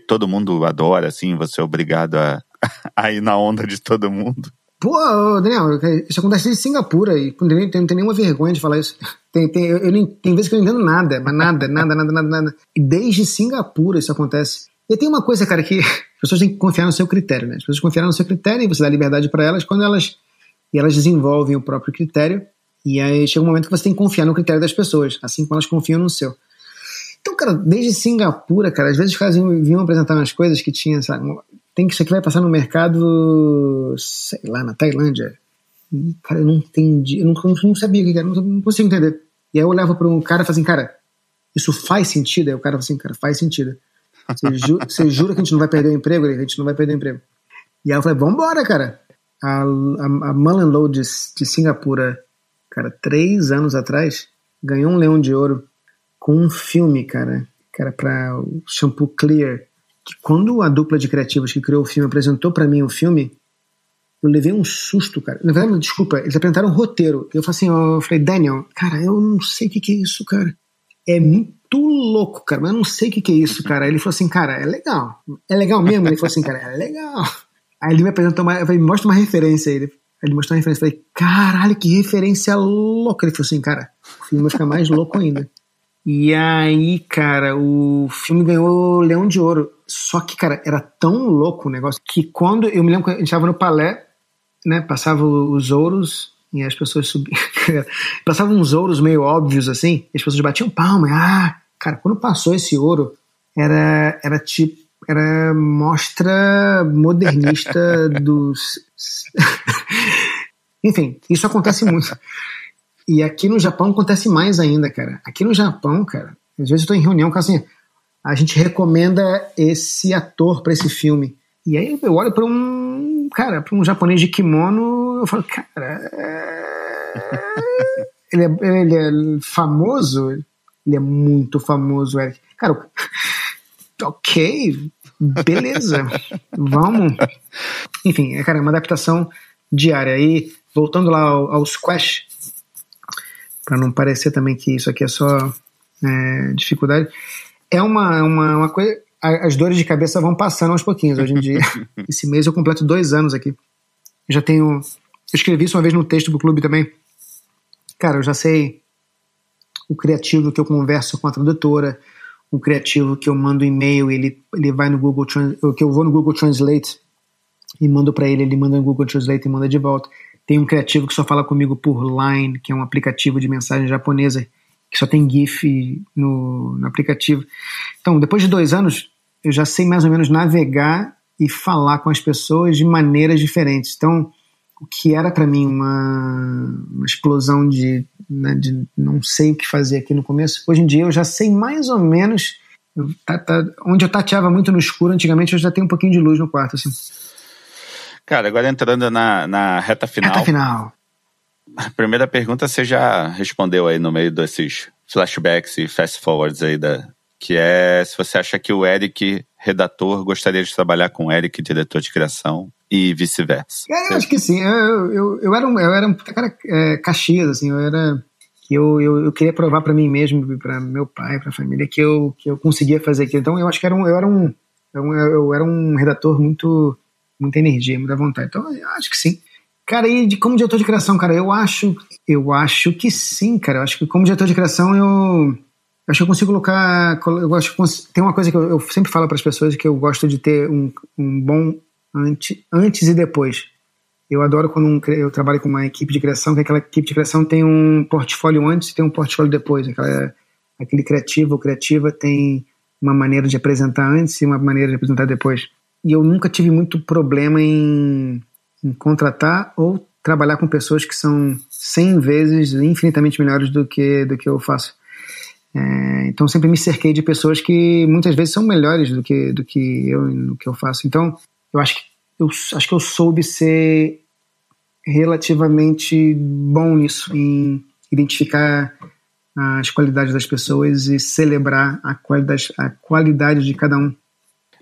todo mundo adora, assim, você é obrigado a, a ir na onda de todo mundo? Pô, Daniel, isso acontece em Singapura e não tem, nenhuma vergonha de falar isso. Tem, tem, eu, eu, tem vezes que eu não entendo nada, mas nada, nada, nada, nada, nada. E desde Singapura isso acontece. E tem uma coisa, cara, que as pessoas têm que confiar no seu critério, né? As pessoas confiam no seu critério e você dá liberdade para elas quando elas e elas desenvolvem o próprio critério. E aí chega um momento que você tem que confiar no critério das pessoas, assim como elas confiam no seu. Então, cara, desde Singapura, cara, às vezes os caras vinham apresentar umas coisas que tinha, sabe, tem que isso aqui vai passar no mercado, sei lá, na Tailândia. E, cara, eu não entendi, eu não, não sabia o que era, não, não consigo entender. E aí eu olhava para um cara e falava assim, cara, isso faz sentido? Aí o cara falou assim, cara, faz sentido. Você, ju jura que a gente não vai perder o emprego? A gente não vai perder o emprego. E aí eu falei, vambora, cara. A, a, a Mullen Low de, de Singapura, cara, três anos atrás, ganhou um leão de ouro com um filme, cara, que era para o Shampoo Clear. Que quando a dupla de criativos que criou o filme apresentou para mim o filme, eu levei um susto, cara. Na verdade, desculpa, eles apresentaram um roteiro. Eu falei assim, eu falei, Daniel, cara, eu não sei o que, que é isso, cara. É muito louco, cara, mas eu não sei o que, que é isso, cara. Ele falou assim, cara, é legal. É legal mesmo? Ele falou assim, cara, é legal. Aí ele me apresentou uma. Eu falei, mostra uma referência aí. Ele ele mostrou uma referência. Eu falei, caralho, que referência louca. Ele falou assim, cara, o filme vai ficar mais louco ainda. E aí, cara, o filme ganhou Leão de Ouro. Só que, cara, era tão louco o negócio que quando. Eu me lembro que a gente tava no palé, né? Passava os ouros e as pessoas subiam. Passavam uns ouros meio óbvios assim, e as pessoas batiam palma. Ah, cara, quando passou esse ouro, era, era tipo. Era mostra modernista dos. Enfim, isso acontece muito. E aqui no Japão acontece mais ainda, cara. Aqui no Japão, cara, às vezes eu tô em reunião com assim, a gente recomenda esse ator para esse filme. E aí eu olho para um, cara, para um japonês de kimono, eu falo, cara, é... ele, é, ele é famoso, ele é muito famoso, Eric. Cara, ok, beleza, vamos. Enfim, é, cara, é uma adaptação diária. Aí, voltando lá ao, ao squash, para não parecer também que isso aqui é só é, dificuldade, é uma, uma, uma coisa. As dores de cabeça vão passando aos pouquinhos. Hoje em dia, esse mês eu completo dois anos aqui. Eu já tenho. Eu escrevi isso uma vez no texto do clube também. Cara, eu já sei o criativo que eu converso com a tradutora, o criativo que eu mando e-mail, ele, ele vai no Google que eu vou no Google Translate e mando para ele, ele manda no Google Translate e manda de volta. Tem um criativo que só fala comigo por Line, que é um aplicativo de mensagem japonesa que só tem GIF no, no aplicativo. Então, depois de dois anos, eu já sei mais ou menos navegar e falar com as pessoas de maneiras diferentes. Então, o que era para mim uma, uma explosão de, né, de não sei o que fazer aqui no começo, hoje em dia eu já sei mais ou menos. Eu, tá, tá, onde eu tateava muito no escuro, antigamente eu já tenho um pouquinho de luz no quarto. Assim. Cara, agora entrando na, na reta final. Reta final. A primeira pergunta você já respondeu aí no meio desses flashbacks e fast forwards aí da, que é se você acha que o Eric, redator, gostaria de trabalhar com o Eric, diretor de criação, e vice-versa. É, eu acho que sim. Eu, eu, eu, era um, eu era um cara é, caxias, assim, eu era. que eu, eu, eu queria provar para mim mesmo, para meu pai, para a família, que eu, que eu conseguia fazer aquilo. Então eu acho que era um, eu, era um, eu, eu era um redator muito. Muita energia, muita vontade. Então acho que sim. Cara, e de, como diretor de criação, cara, eu acho, eu acho que sim, cara. Eu acho que como diretor de criação eu acho que eu consigo colocar. Eu gosto, tem uma coisa que eu, eu sempre falo para as pessoas que eu gosto de ter um, um bom antes, antes e depois. Eu adoro quando um, eu trabalho com uma equipe de criação, que aquela equipe de criação tem um portfólio antes e tem um portfólio depois. Aquela, aquele criativo ou criativa tem uma maneira de apresentar antes e uma maneira de apresentar depois. E eu nunca tive muito problema em, em contratar ou trabalhar com pessoas que são 100 vezes infinitamente melhores do que do que eu faço. É, então sempre me cerquei de pessoas que muitas vezes são melhores do que do que eu no que eu faço. Então eu acho que eu acho que eu soube ser relativamente bom nisso em identificar as qualidades das pessoas e celebrar a qualidade, a qualidade de cada um.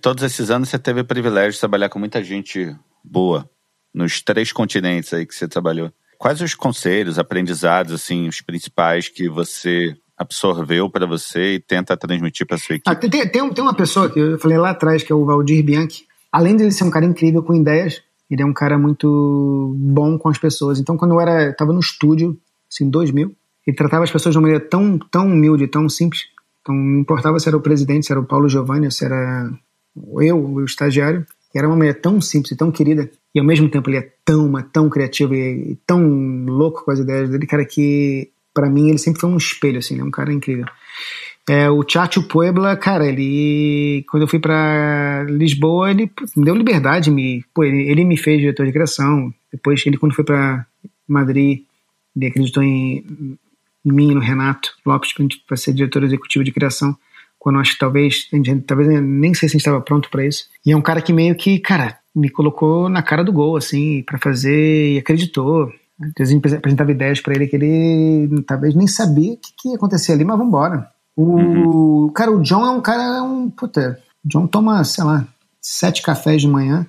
Todos esses anos você teve o privilégio de trabalhar com muita gente boa nos três continentes aí que você trabalhou. Quais os conselhos, aprendizados, assim, os principais que você absorveu para você e tenta transmitir para sua equipe? Ah, tem, tem, tem, uma pessoa que eu falei lá atrás, que é o Valdir Bianchi. Além de ele ser um cara incrível com ideias, ele é um cara muito bom com as pessoas. Então, quando eu era, estava no estúdio, assim, em 2000, ele tratava as pessoas de uma maneira tão, tão humilde, tão simples. Então, não importava se era o presidente, se era o Paulo Giovanni, se era eu, o estagiário. Era uma maneira tão simples e tão querida. E ao mesmo tempo ele é tão, tão criativo e, e tão louco com as ideias dele, cara, que para mim ele sempre foi um espelho, assim, né? Um cara incrível. É, o Chacho Puebla, cara, ele. Quando eu fui para Lisboa, ele me deu liberdade, me, pô, ele, ele me fez diretor de criação. Depois, ele, quando foi para Madrid, ele acreditou em, em mim, no Renato Lopes, para ser diretor executivo de criação. Quando acho que talvez, talvez nem sei se a gente estava pronto para isso. E é um cara que meio que, cara, me colocou na cara do gol, assim, para fazer e acreditou. Às vezes apresentava ideias para ele que ele talvez nem sabia o que, que ia acontecer ali, mas vambora. O, uhum. Cara, o John é um cara, é um. Puta, o John toma, sei lá, sete cafés de manhã.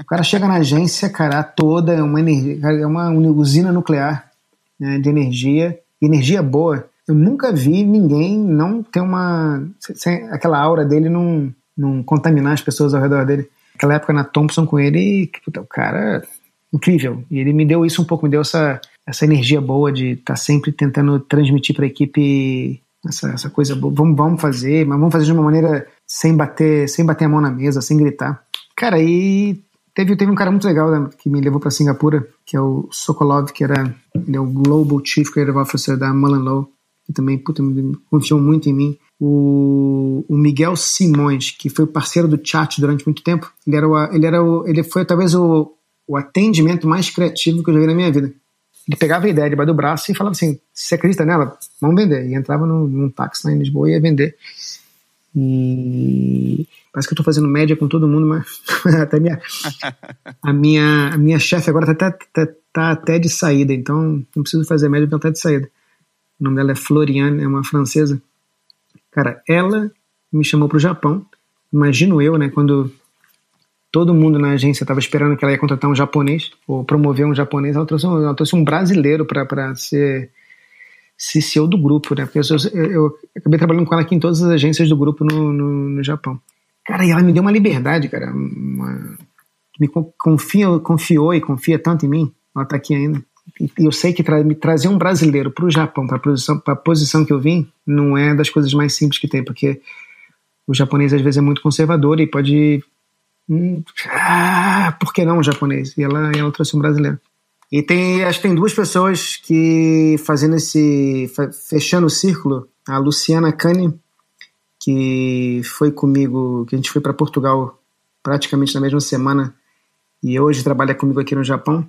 O cara chega na agência, cara, toda, é uma energia, é uma usina nuclear né, de energia, energia boa. Eu nunca vi ninguém não ter uma. aquela aura dele não, não contaminar as pessoas ao redor dele. aquela época na Thompson com ele, puta, o cara incrível. E ele me deu isso um pouco, me deu essa, essa energia boa de estar tá sempre tentando transmitir para a equipe essa, essa coisa boa. Vamos, vamos fazer, mas vamos fazer de uma maneira sem bater, sem bater a mão na mesa, sem gritar. Cara, aí teve, teve um cara muito legal né, que me levou para Singapura, que é o Sokolov, que era ele é o Global Chief Creative Officer da Mullen Lowe, que também puta, confiou muito em mim. O, o, Miguel Simões, que foi parceiro do chat durante muito tempo, ele era o, ele era o, ele foi talvez o, o atendimento mais criativo que eu já vi na minha vida. Ele pegava a ideia debaixo do braço e falava assim: você acredita nela? Vamos vender. E entrava num, num táxi lá em Lisboa e ia vender. E parece que eu tô fazendo média com todo mundo, mas até minha, a minha, a minha chefe agora tá, tá, tá, tá, até de saída, então não preciso fazer média, então tá de saída. O nome dela é Floriane, é uma francesa. Cara, ela me chamou pro Japão. Imagino eu, né, quando todo mundo na agência estava esperando que ela ia contratar um japonês, ou promover um japonês, ela trouxe um, ela trouxe um brasileiro para ser CCO do grupo, né? Porque eu, eu, eu, acabei trabalhando com ela aqui em todas as agências do grupo no, no, no Japão. Cara, e ela me deu uma liberdade, cara. Uma, me confia, confiou e confia tanto em mim. Ela tá aqui ainda. Eu sei que tra me trazer um brasileiro para o Japão, para a posição, que eu vim, não é das coisas mais simples que tem, porque o japonês às vezes é muito conservador e pode. Hum, ah, por que não o japonês? E ela, ela trouxe um brasileiro. E tem, acho que tem duas pessoas que fazendo esse, fechando o círculo, a Luciana Cani, que foi comigo, que a gente foi para Portugal praticamente na mesma semana e hoje trabalha comigo aqui no Japão.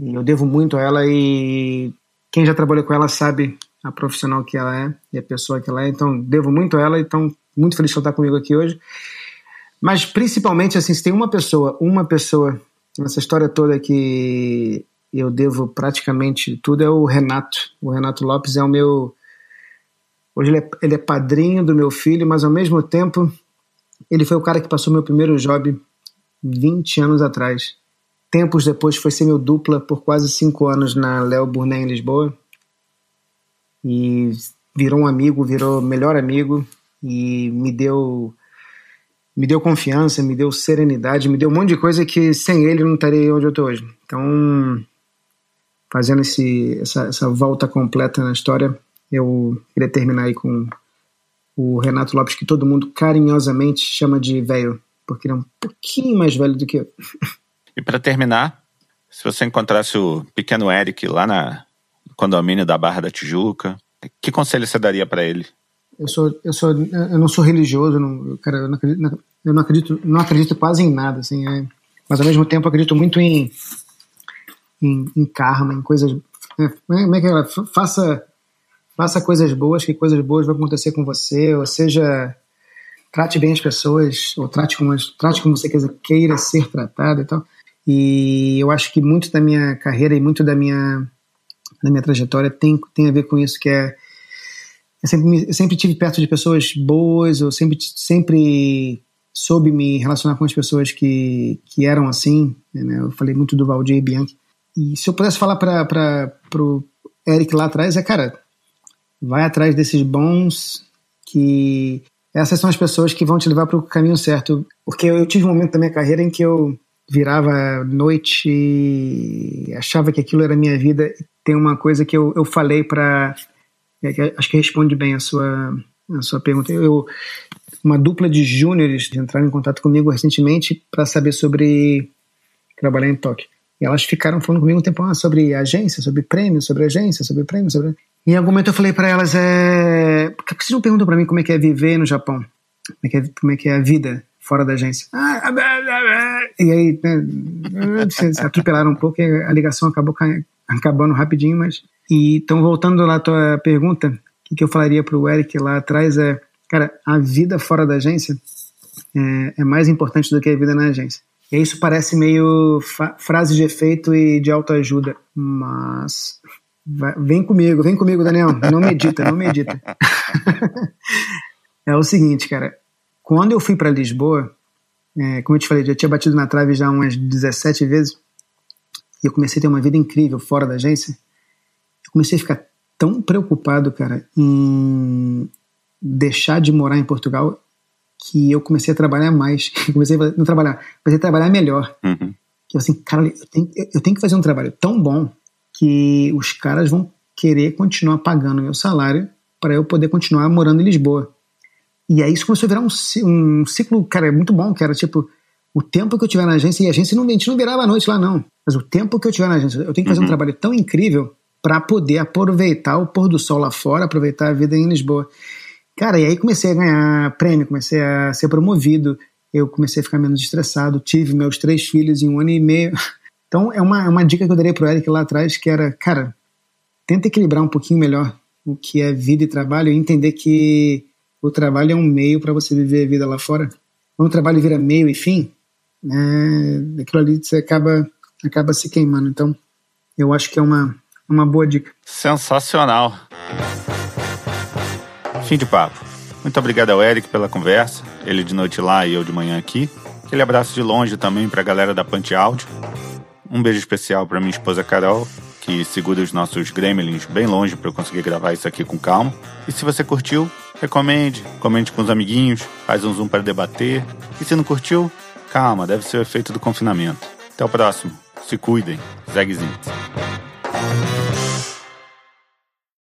E eu devo muito a ela e quem já trabalhou com ela sabe a profissional que ela é e a pessoa que ela é. Então, devo muito a ela, então muito feliz de estar comigo aqui hoje. Mas principalmente assim, se tem uma pessoa, uma pessoa nessa história toda que eu devo praticamente tudo é o Renato. O Renato Lopes é o meu. Hoje ele é, ele é padrinho do meu filho, mas ao mesmo tempo ele foi o cara que passou meu primeiro job 20 anos atrás. Tempos depois foi ser meu dupla por quase cinco anos na Léo Burnet em Lisboa. E virou um amigo, virou melhor amigo e me deu me deu confiança, me deu serenidade, me deu um monte de coisa que sem ele não estaria onde eu estou hoje. Então, fazendo esse, essa, essa volta completa na história, eu queria terminar aí com o Renato Lopes, que todo mundo carinhosamente chama de velho, porque ele é um pouquinho mais velho do que eu. E para terminar, se você encontrasse o pequeno Eric lá na no condomínio da Barra da Tijuca, que conselho você daria para ele? Eu sou, eu sou, eu não sou religioso, não, cara, eu não acredito, eu não acredito, não acredito quase em nada, assim, é, mas ao mesmo tempo acredito muito em em, em karma, em coisas. Né? Como é que ela faça faça coisas boas, que coisas boas vão acontecer com você, ou seja, trate bem as pessoas, ou trate como, trate como você queira ser tratado e tal. E eu acho que muito da minha carreira e muito da minha, da minha trajetória tem, tem a ver com isso, que é. Eu sempre, eu sempre tive perto de pessoas boas, eu sempre, sempre soube me relacionar com as pessoas que, que eram assim. Né? Eu falei muito do Valdir e Bianchi. E se eu pudesse falar para o Eric lá atrás, é, cara, vai atrás desses bons que essas são as pessoas que vão te levar para o caminho certo. Porque eu, eu, tive um momento da minha carreira em que eu virava noite achava que aquilo era minha vida. Tem uma coisa que eu, eu falei para. É, acho que responde bem a sua, a sua pergunta. Eu, uma dupla de júniores entraram em contato comigo recentemente para saber sobre trabalhar em Tóquio. E elas ficaram falando comigo um tempo ah, sobre agência, sobre prêmio, sobre agência, sobre prêmio, sobre. E em algum momento eu falei para elas: é... por que vocês não perguntam para mim como é que é viver no Japão? Como é que é, como é, que é a vida fora da agência? E aí, né, atropelaram um pouco e a ligação acabou acabando rapidinho, mas. E, então, voltando lá à tua pergunta, o que, que eu falaria para o Eric lá atrás é: cara, a vida fora da agência é, é mais importante do que a vida na agência. E isso parece meio frase de efeito e de autoajuda, mas vai, vem comigo, vem comigo, Daniel. Não medita, não medita. é o seguinte, cara. Quando eu fui para Lisboa, é, como eu te falei, já tinha batido na trave já umas 17 vezes, e eu comecei a ter uma vida incrível fora da agência. Eu comecei a ficar tão preocupado, cara, em deixar de morar em Portugal que eu comecei a trabalhar mais. comecei a não trabalhar, comecei a trabalhar melhor. Uhum. Que eu assim, cara, eu tenho, eu tenho que fazer um trabalho tão bom que os caras vão querer continuar pagando meu salário para eu poder continuar morando em Lisboa. E aí isso começou a virar um, um ciclo, cara, muito bom, que era tipo, o tempo que eu tiver na agência, e a agência não, a gente não virava a noite lá, não. Mas o tempo que eu tiver na agência, eu tenho que fazer uhum. um trabalho tão incrível para poder aproveitar o pôr do sol lá fora, aproveitar a vida em Lisboa. Cara, e aí comecei a ganhar prêmio, comecei a ser promovido, eu comecei a ficar menos estressado, tive meus três filhos em um ano e meio. Então é uma, uma dica que eu daria pro Eric lá atrás, que era, cara, tenta equilibrar um pouquinho melhor o que é vida e trabalho e entender que o trabalho é um meio para você viver a vida lá fora. Quando o trabalho vira meio e fim, né, aquilo ali você acaba, acaba se queimando. Então, eu acho que é uma, uma boa dica. Sensacional. Fim de papo. Muito obrigado ao Eric pela conversa, ele de noite lá e eu de manhã aqui. Aquele abraço de longe também para a galera da Punch Áudio. Um beijo especial para minha esposa Carol, que segura os nossos gremlins bem longe para eu conseguir gravar isso aqui com calma. E se você curtiu, recomende, comente com os amiguinhos, faz um zoom para debater. E se não curtiu, calma, deve ser o efeito do confinamento. Até o próximo. Se cuidem. Zeg Zintz.